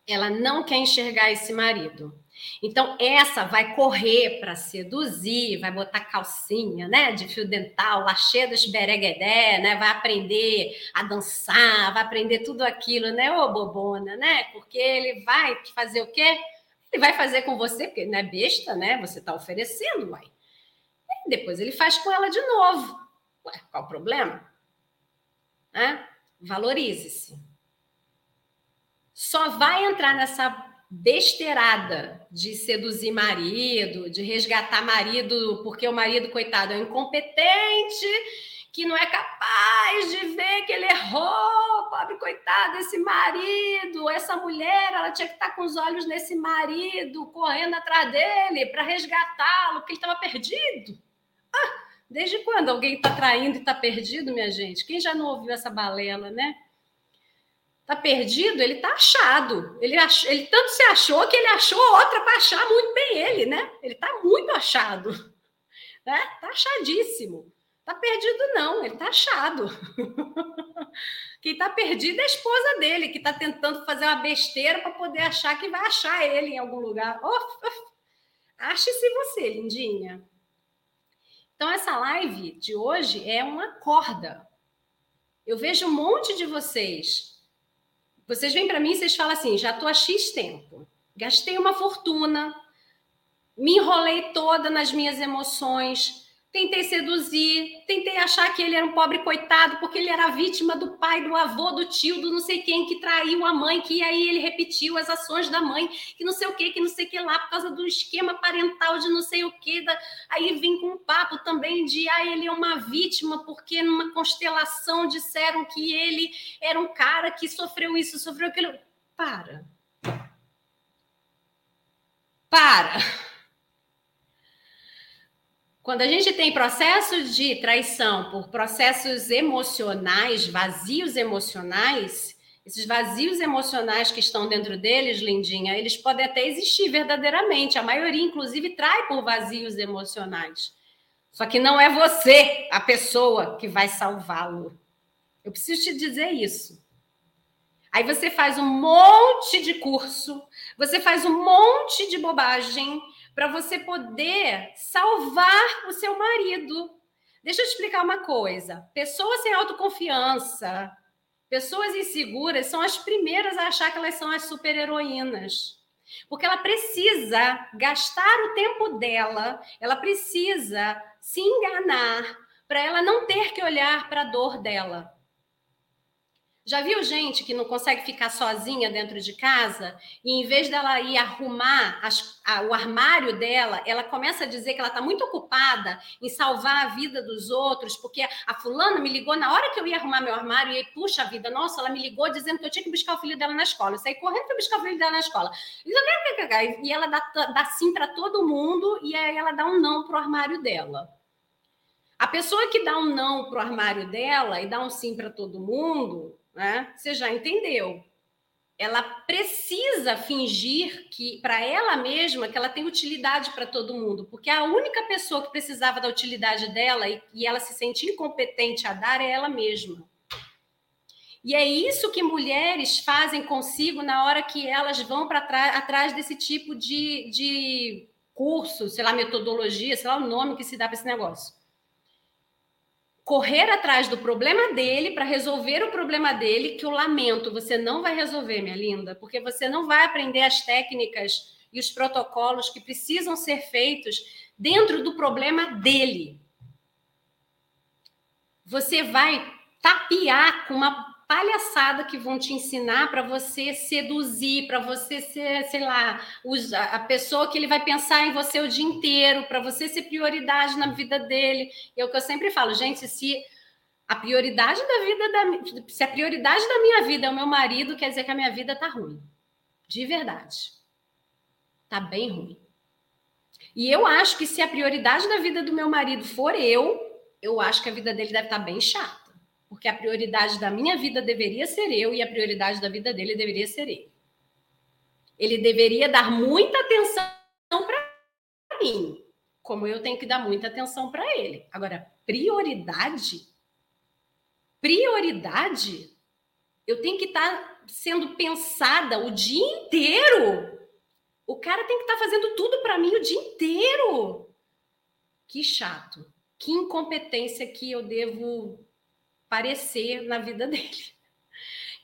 [SPEAKER 1] Ela não quer enxergar esse marido. Então, essa vai correr para seduzir, vai botar calcinha, né, de fio dental, cheia dos bereguedé, né, vai aprender a dançar, vai aprender tudo aquilo, né, ô bobona, né, porque ele vai fazer o quê? Ele vai fazer com você, porque não é besta, né, você está oferecendo, uai. E depois ele faz com ela de novo. Ué, qual o problema? Valorize-se. Só vai entrar nessa besteirada de seduzir marido, de resgatar marido, porque o marido, coitado, é incompetente, que não é capaz de ver que ele errou, pobre coitado, esse marido, essa mulher, ela tinha que estar com os olhos nesse marido, correndo atrás dele para resgatá-lo, porque ele estava perdido. Ah, desde quando alguém está traindo e está perdido, minha gente? Quem já não ouviu essa balela, né? Tá perdido, ele tá achado. Ele, ach... ele tanto se achou que ele achou outra para achar muito bem ele, né? Ele tá muito achado. Né? Tá achadíssimo. Tá perdido, não, ele tá achado. Quem tá perdido é a esposa dele, que tá tentando fazer uma besteira para poder achar que vai achar ele em algum lugar. Oh, Ache-se você, lindinha. Então, essa live de hoje é uma corda. Eu vejo um monte de vocês vocês vêm para mim e vocês falam assim: já estou há X tempo, gastei uma fortuna, me enrolei toda nas minhas emoções, tentei seduzir, tentei achar que ele era um pobre coitado, porque ele era vítima do pai, do avô, do tio, do não sei quem que traiu a mãe, que aí ele repetiu as ações da mãe, que não sei o que, que não sei o que lá, por causa do esquema parental de não sei o que. Aí vem com um papo também de ah, ele é uma vítima, porque numa constelação disseram que ele era um cara que sofreu isso, sofreu aquilo. Para. Para. Quando a gente tem processos de traição por processos emocionais, vazios emocionais, esses vazios emocionais que estão dentro deles, lindinha, eles podem até existir verdadeiramente. A maioria, inclusive, trai por vazios emocionais. Só que não é você a pessoa que vai salvá-lo. Eu preciso te dizer isso. Aí você faz um monte de curso, você faz um monte de bobagem, para você poder salvar o seu marido. Deixa eu te explicar uma coisa: pessoas sem autoconfiança, pessoas inseguras são as primeiras a achar que elas são as super-heroínas. Porque ela precisa gastar o tempo dela, ela precisa se enganar para ela não ter que olhar para a dor dela. Já viu gente que não consegue ficar sozinha dentro de casa e em vez dela ir arrumar as, a, o armário dela, ela começa a dizer que ela está muito ocupada em salvar a vida dos outros, porque a fulana me ligou na hora que eu ia arrumar meu armário e aí, puxa a vida, nossa, ela me ligou dizendo que eu tinha que buscar o filho dela na escola. Eu saí correndo para buscar o filho dela na escola. E ela dá, dá sim para todo mundo e aí ela dá um não para o armário dela. A pessoa que dá um não para o armário dela e dá um sim para todo mundo, né? Você já entendeu. Ela precisa fingir que para ela mesma que ela tem utilidade para todo mundo, porque a única pessoa que precisava da utilidade dela e, e ela se sente incompetente a dar é ela mesma. E é isso que mulheres fazem consigo na hora que elas vão para atrás desse tipo de, de curso, sei lá, metodologia, sei lá o nome que se dá para esse negócio correr atrás do problema dele para resolver o problema dele, que eu lamento, você não vai resolver, minha linda, porque você não vai aprender as técnicas e os protocolos que precisam ser feitos dentro do problema dele. Você vai tapear com uma palhaçada que vão te ensinar para você seduzir, para você ser, sei lá, a pessoa que ele vai pensar em você o dia inteiro, para você ser prioridade na vida dele. É o que eu sempre falo, gente, se a prioridade da vida da se a prioridade da minha vida é o meu marido, quer dizer que a minha vida tá ruim. De verdade. Tá bem ruim. E eu acho que se a prioridade da vida do meu marido for eu, eu acho que a vida dele deve estar tá bem chata porque a prioridade da minha vida deveria ser eu e a prioridade da vida dele deveria ser ele. Ele deveria dar muita atenção para mim, como eu tenho que dar muita atenção para ele. Agora, prioridade? Prioridade? Eu tenho que estar tá sendo pensada o dia inteiro. O cara tem que estar tá fazendo tudo para mim o dia inteiro. Que chato. Que incompetência que eu devo parecer na vida dele.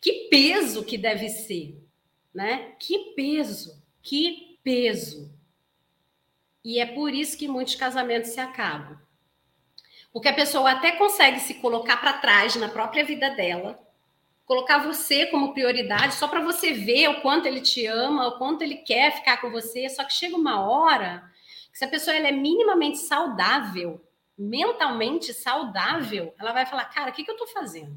[SPEAKER 1] Que peso que deve ser, né? Que peso, que peso. E é por isso que muitos casamentos se acabam. Porque a pessoa até consegue se colocar para trás na própria vida dela, colocar você como prioridade só para você ver o quanto ele te ama, o quanto ele quer ficar com você. Só que chega uma hora que se a pessoa ela é minimamente saudável, mentalmente saudável, ela vai falar: cara, o que, que eu estou fazendo?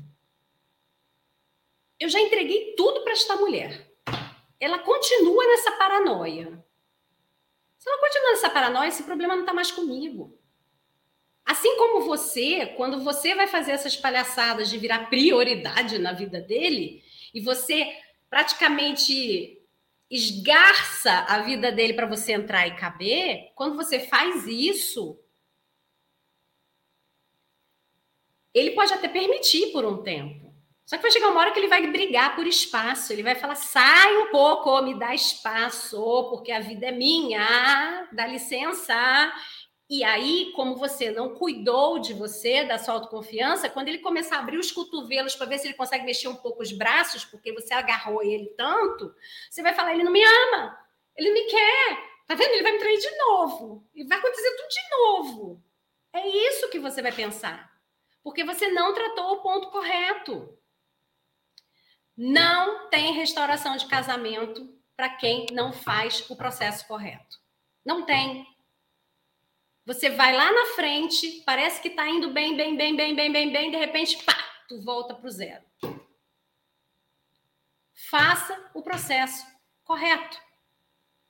[SPEAKER 1] Eu já entreguei tudo para esta mulher. Ela continua nessa paranoia. Se ela continua nessa paranoia, esse problema não está mais comigo. Assim como você, quando você vai fazer essas palhaçadas de virar prioridade na vida dele, e você praticamente esgarça a vida dele para você entrar e caber, quando você faz isso, ele pode até permitir por um tempo. Só que vai chegar uma hora que ele vai brigar por espaço. Ele vai falar: sai um pouco, me dá espaço, porque a vida é minha, dá licença. E aí, como você não cuidou de você, da sua autoconfiança, quando ele começar a abrir os cotovelos para ver se ele consegue mexer um pouco os braços, porque você agarrou ele tanto, você vai falar: ele não me ama, ele me quer. Tá vendo? Ele vai me trair de novo. E vai acontecer tudo de novo. É isso que você vai pensar porque você não tratou o ponto correto. Não tem restauração de casamento para quem não faz o processo correto. Não tem. Você vai lá na frente, parece que está indo bem, bem, bem, bem, bem, bem, bem, de repente, pá, tu volta para o zero. Faça o processo correto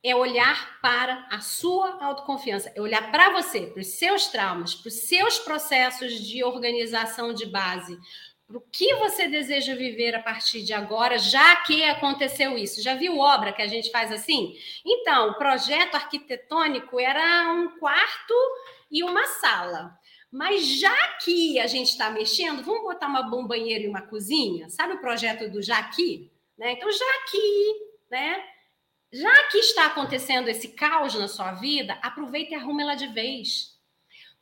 [SPEAKER 1] é olhar para a sua autoconfiança, é olhar para você, para os seus traumas, para os seus processos de organização de base, para o que você deseja viver a partir de agora, já que aconteceu isso. Já viu obra que a gente faz assim? Então, o projeto arquitetônico era um quarto e uma sala. Mas já que a gente está mexendo, vamos botar uma, um banheiro e uma cozinha? Sabe o projeto do Jaqui? Né? Então, Jaqui, né? Já que está acontecendo esse caos na sua vida, aproveita e arruma ela de vez.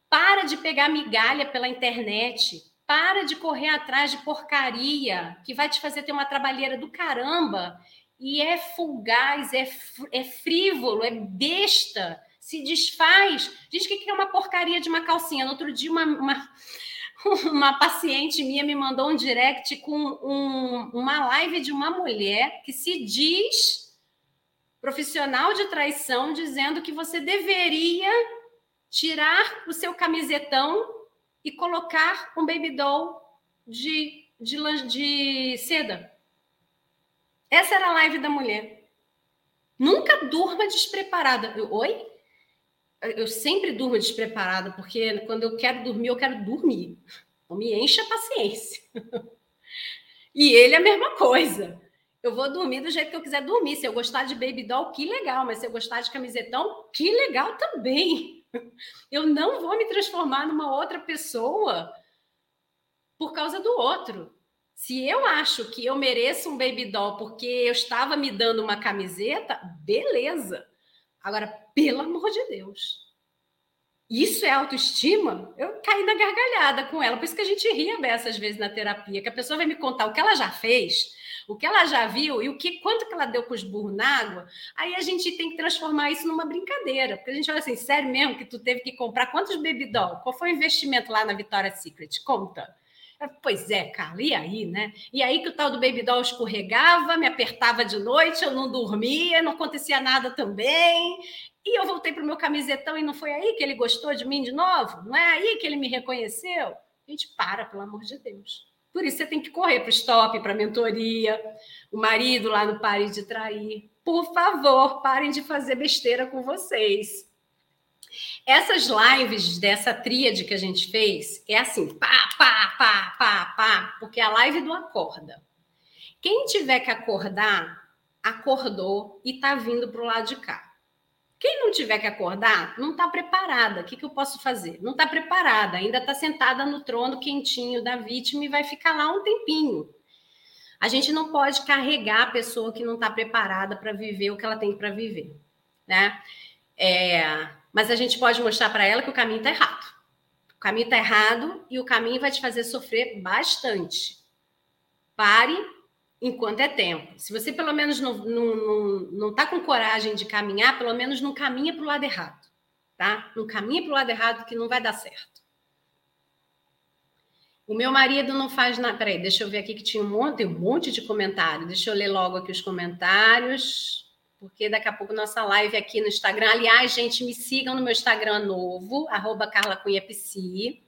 [SPEAKER 1] Para de pegar migalha pela internet. Para de correr atrás de porcaria que vai te fazer ter uma trabalheira do caramba. E é fugaz, é, é frívolo, é besta. Se desfaz. Diz que é uma porcaria de uma calcinha. No outro dia, uma, uma, uma paciente minha me mandou um direct com um, uma live de uma mulher que se diz profissional de traição dizendo que você deveria tirar o seu camisetão e colocar um baby doll de, de, de seda. Essa era a live da mulher. Nunca durma despreparada. Oi? Eu sempre durmo despreparada, porque quando eu quero dormir, eu quero dormir. Não me encha a paciência. E ele é a mesma coisa. Eu vou dormir do jeito que eu quiser dormir. Se eu gostar de baby doll, que legal. Mas se eu gostar de camisetão, que legal também. Eu não vou me transformar numa outra pessoa por causa do outro. Se eu acho que eu mereço um baby doll porque eu estava me dando uma camiseta, beleza. Agora, pelo amor de Deus. Isso é autoestima? Eu caí na gargalhada com ela. Por isso que a gente ria dessas vezes na terapia, que a pessoa vai me contar o que ela já fez, o que ela já viu e o que quanto que ela deu com os burros na água. Aí a gente tem que transformar isso numa brincadeira, porque a gente olha assim, sério mesmo que tu teve que comprar quantos baby doll? Qual foi o investimento lá na Vitória Secret? Conta. Pois é, Carla, e aí, né? E aí que o tal do baby doll escorregava, me apertava de noite, eu não dormia, não acontecia nada também. E eu voltei para o meu camisetão e não foi aí que ele gostou de mim de novo? Não é aí que ele me reconheceu? A gente para, pelo amor de Deus. Por isso você tem que correr para o stop, para a mentoria. O marido lá no Pare de Trair. Por favor, parem de fazer besteira com vocês. Essas lives dessa tríade que a gente fez é assim, pá, pá, pá, pá, pá, porque é a live do acorda. Quem tiver que acordar, acordou e está vindo para o lado de cá. Quem não tiver que acordar, não está preparada. O que, que eu posso fazer? Não está preparada, ainda está sentada no trono quentinho da vítima e vai ficar lá um tempinho. A gente não pode carregar a pessoa que não está preparada para viver o que ela tem para viver, né? É, mas a gente pode mostrar para ela que o caminho está errado. O caminho está errado e o caminho vai te fazer sofrer bastante. Pare enquanto é tempo. Se você pelo menos não está não, não, não tá com coragem de caminhar, pelo menos não caminha para o lado errado, tá? Não caminha para o lado errado que não vai dar certo. O meu marido não faz nada. Peraí, deixa eu ver aqui que tinha um monte, um monte de comentário. Deixa eu ler logo aqui os comentários, porque daqui a pouco nossa live aqui no Instagram. Aliás, gente, me sigam no meu Instagram novo, arroba Carla Cunha Psi.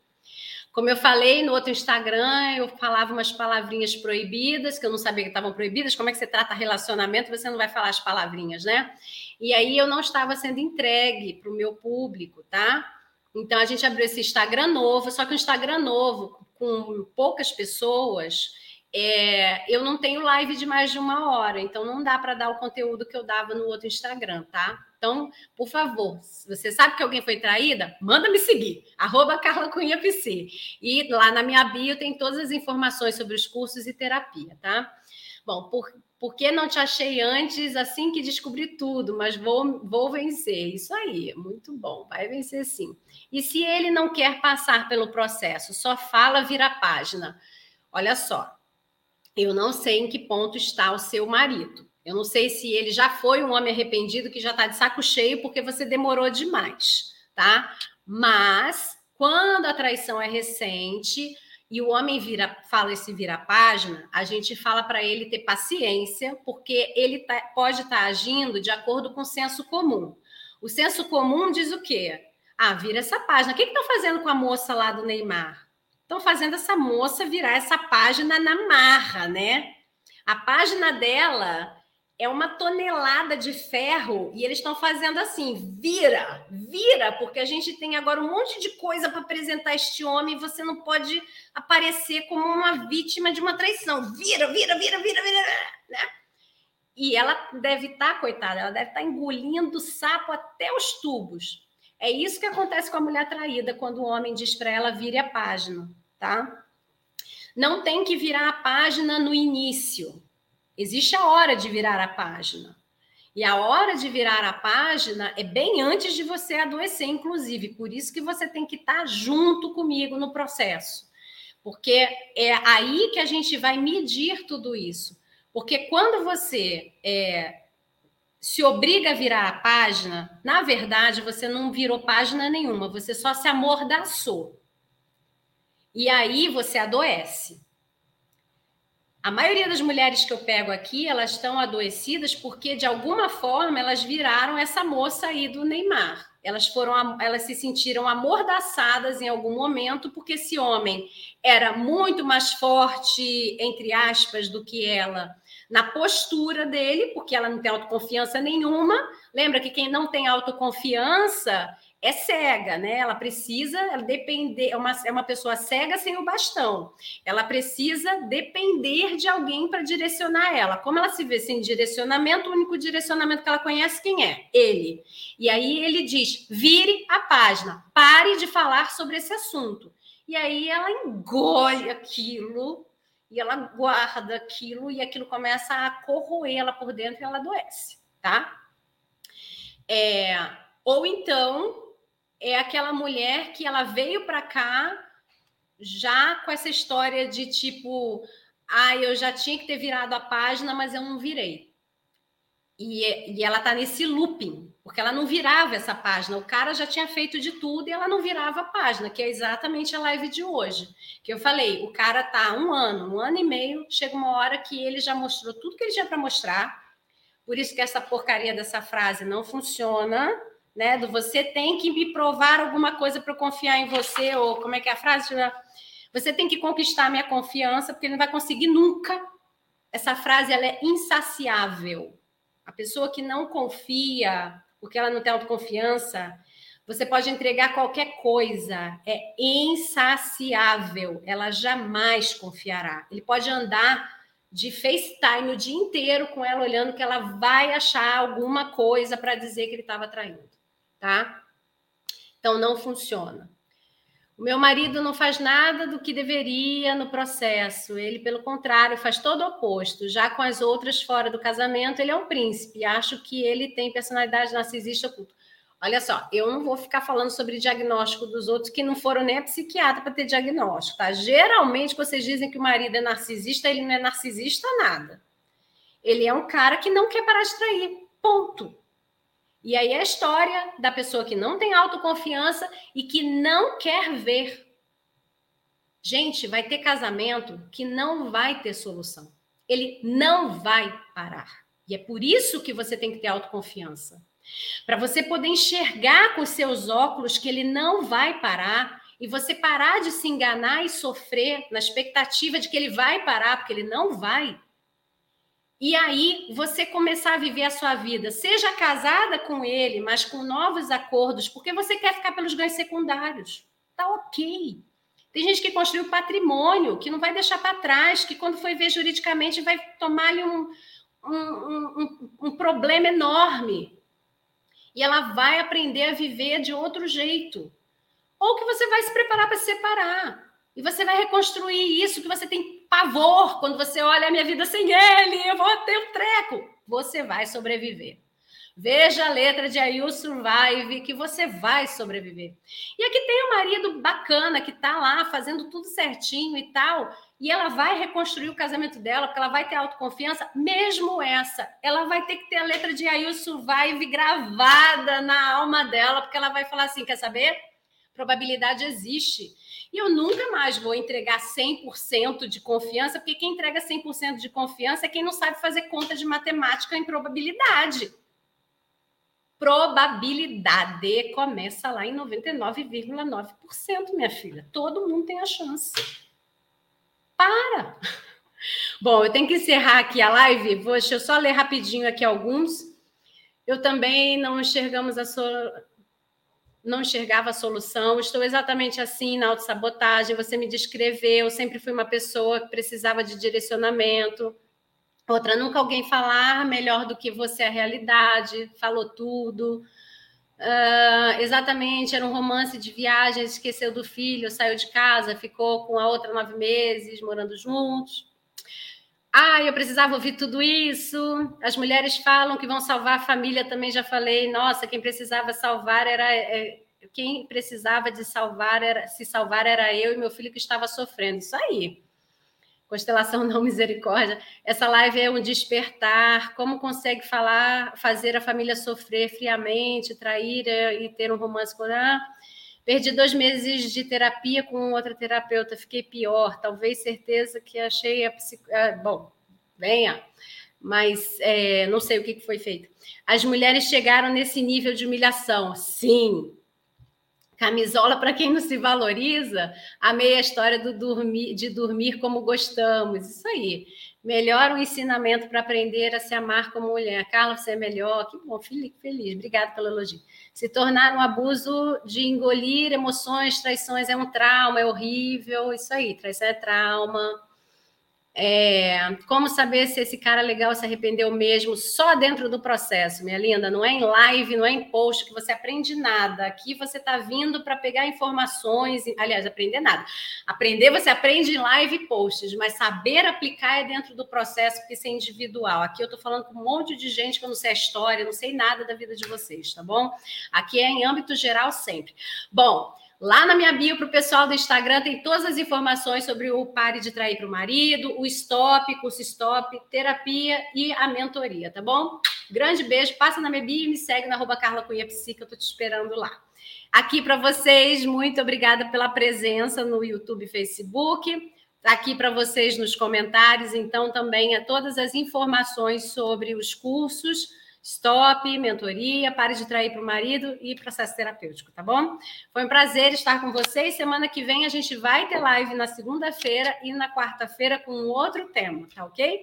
[SPEAKER 1] Como eu falei no outro Instagram, eu falava umas palavrinhas proibidas, que eu não sabia que estavam proibidas. Como é que você trata relacionamento? Você não vai falar as palavrinhas, né? E aí eu não estava sendo entregue para o meu público, tá? Então a gente abriu esse Instagram novo, só que um Instagram novo, com poucas pessoas, é, eu não tenho live de mais de uma hora, então não dá para dar o conteúdo que eu dava no outro Instagram, tá? Então, por favor, você sabe que alguém foi traída, manda me seguir, arroba Carla Cunha PC. E lá na minha bio tem todas as informações sobre os cursos e terapia, tá? Bom, por, por que não te achei antes, assim que descobri tudo, mas vou, vou vencer? Isso aí, muito bom, vai vencer sim. E se ele não quer passar pelo processo, só fala, vira página. Olha só, eu não sei em que ponto está o seu marido. Eu não sei se ele já foi um homem arrependido que já está de saco cheio porque você demorou demais, tá? Mas quando a traição é recente e o homem vira, fala esse vira página, a gente fala para ele ter paciência, porque ele tá, pode estar tá agindo de acordo com o senso comum. O senso comum diz o quê? Ah, vira essa página. O que está fazendo com a moça lá do Neymar? estão fazendo essa moça virar essa página na marra, né? A página dela é uma tonelada de ferro e eles estão fazendo assim, vira, vira, porque a gente tem agora um monte de coisa para apresentar este homem e você não pode aparecer como uma vítima de uma traição. Vira, vira, vira, vira, vira, né? E ela deve estar, tá, coitada, ela deve estar tá engolindo sapo até os tubos. É isso que acontece com a mulher traída quando o homem diz para ela vire a página tá? Não tem que virar a página no início. Existe a hora de virar a página. E a hora de virar a página é bem antes de você adoecer, inclusive. Por isso que você tem que estar junto comigo no processo. Porque é aí que a gente vai medir tudo isso. Porque quando você é, se obriga a virar a página, na verdade, você não virou página nenhuma, você só se amordaçou. E aí você adoece. A maioria das mulheres que eu pego aqui, elas estão adoecidas porque de alguma forma elas viraram essa moça aí do Neymar. Elas foram, elas se sentiram amordaçadas em algum momento porque esse homem era muito mais forte, entre aspas, do que ela na postura dele, porque ela não tem autoconfiança nenhuma. Lembra que quem não tem autoconfiança é cega, né? Ela precisa depender, é uma, é uma pessoa cega sem o bastão. Ela precisa depender de alguém para direcionar ela. Como ela se vê sem direcionamento, o único direcionamento que ela conhece quem é? Ele. E aí ele diz: vire a página, pare de falar sobre esse assunto. E aí ela engole aquilo e ela guarda aquilo e aquilo começa a corroer ela por dentro e ela adoece, tá? É, ou então é aquela mulher que ela veio para cá já com essa história de tipo, ah, eu já tinha que ter virado a página, mas eu não virei. E, e ela tá nesse looping, porque ela não virava essa página. O cara já tinha feito de tudo e ela não virava a página, que é exatamente a live de hoje. Que eu falei, o cara tá um ano, um ano e meio, chega uma hora que ele já mostrou tudo que ele tinha para mostrar. Por isso que essa porcaria dessa frase não funciona, né? Do você tem que me provar alguma coisa para confiar em você, ou como é que é a frase? Você tem que conquistar minha confiança, porque ele não vai conseguir nunca. Essa frase ela é insaciável. A pessoa que não confia, porque ela não tem autoconfiança, você pode entregar qualquer coisa, é insaciável, ela jamais confiará. Ele pode andar de FaceTime o dia inteiro com ela olhando que ela vai achar alguma coisa para dizer que ele estava traindo, tá? Então não funciona. O meu marido não faz nada do que deveria no processo. Ele, pelo contrário, faz todo o oposto. Já com as outras fora do casamento, ele é um príncipe. Acho que ele tem personalidade narcisista oculta. Olha só, eu não vou ficar falando sobre diagnóstico dos outros que não foram nem a psiquiatra para ter diagnóstico, tá? Geralmente, vocês dizem que o marido é narcisista, ele não é narcisista nada. Ele é um cara que não quer parar de trair. Ponto. E aí é a história da pessoa que não tem autoconfiança e que não quer ver. Gente, vai ter casamento que não vai ter solução. Ele não vai parar. E é por isso que você tem que ter autoconfiança. Para você poder enxergar com seus óculos que ele não vai parar e você parar de se enganar e sofrer na expectativa de que ele vai parar, porque ele não vai. E aí você começar a viver a sua vida, seja casada com ele, mas com novos acordos, porque você quer ficar pelos ganhos secundários. Tá ok. Tem gente que construiu patrimônio, que não vai deixar para trás, que quando for ver juridicamente vai tomar-lhe um, um, um, um problema enorme. E ela vai aprender a viver de outro jeito. Ou que você vai se preparar para se separar. E você vai reconstruir isso que você tem pavor quando você olha a minha vida sem ele, eu vou ter um treco. Você vai sobreviver. Veja a letra de You Survive, que você vai sobreviver. E aqui tem um marido bacana que tá lá fazendo tudo certinho e tal, e ela vai reconstruir o casamento dela, porque ela vai ter autoconfiança, mesmo essa. Ela vai ter que ter a letra de You Survive gravada na alma dela, porque ela vai falar assim: quer saber? Probabilidade existe. E eu nunca mais vou entregar 100% de confiança, porque quem entrega 100% de confiança é quem não sabe fazer conta de matemática em probabilidade. Probabilidade começa lá em 99,9%, minha filha. Todo mundo tem a chance. Para! Bom, eu tenho que encerrar aqui a live. Vou, deixa eu só ler rapidinho aqui alguns. Eu também não enxergamos a sua não enxergava a solução, estou exatamente assim na autossabotagem, você me descreveu, sempre fui uma pessoa que precisava de direcionamento. Outra, nunca alguém falar melhor do que você a realidade, falou tudo. Uh, exatamente, era um romance de viagem, esqueceu do filho, saiu de casa, ficou com a outra nove meses, morando juntos. Ah, eu precisava ouvir tudo isso. As mulheres falam que vão salvar a família, também já falei. Nossa, quem precisava salvar era é, quem precisava de salvar era se salvar era eu e meu filho que estava sofrendo. Isso aí. Constelação não misericórdia. Essa live é um despertar. Como consegue falar, fazer a família sofrer friamente, trair é, e ter um romance com ah, Perdi dois meses de terapia com outra terapeuta, fiquei pior. Talvez certeza que achei a psico... Ah, bom, venha, mas é, não sei o que foi feito. As mulheres chegaram nesse nível de humilhação. Sim. Camisola para quem não se valoriza. Amei a história do dormir, de dormir como gostamos. Isso aí. Melhor um ensinamento para aprender a se amar como mulher. Carla, você é melhor. Que bom, feliz. feliz. Obrigada pelo elogio. Se tornar um abuso de engolir emoções, traições é um trauma, é horrível. Isso aí, traição é trauma. É, como saber se esse cara legal se arrependeu mesmo só dentro do processo, minha linda? Não é em live, não é em post que você aprende nada. Aqui você está vindo para pegar informações, aliás, aprender nada. Aprender você aprende em live e posts, mas saber aplicar é dentro do processo, porque isso é individual. Aqui eu estou falando com um monte de gente que eu não sei a história, não sei nada da vida de vocês, tá bom? Aqui é em âmbito geral sempre. Bom. Lá na minha bio para o pessoal do Instagram tem todas as informações sobre o pare de trair para o marido, o stop, curso stop, terapia e a mentoria, tá bom? Grande beijo, passa na minha bio e me segue na arroba Carla Cunha eu tô te esperando lá. Aqui para vocês, muito obrigada pela presença no YouTube e Facebook. Aqui para vocês nos comentários, então, também é todas as informações sobre os cursos Stop, mentoria, pare de trair para o marido e processo terapêutico, tá bom? Foi um prazer estar com vocês. Semana que vem a gente vai ter live na segunda-feira e na quarta-feira com outro tema, tá ok?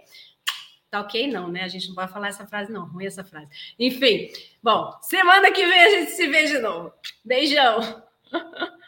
[SPEAKER 1] Tá ok, não, né? A gente não pode falar essa frase, não. Ruim essa frase. Enfim, bom, semana que vem a gente se vê de novo. Beijão!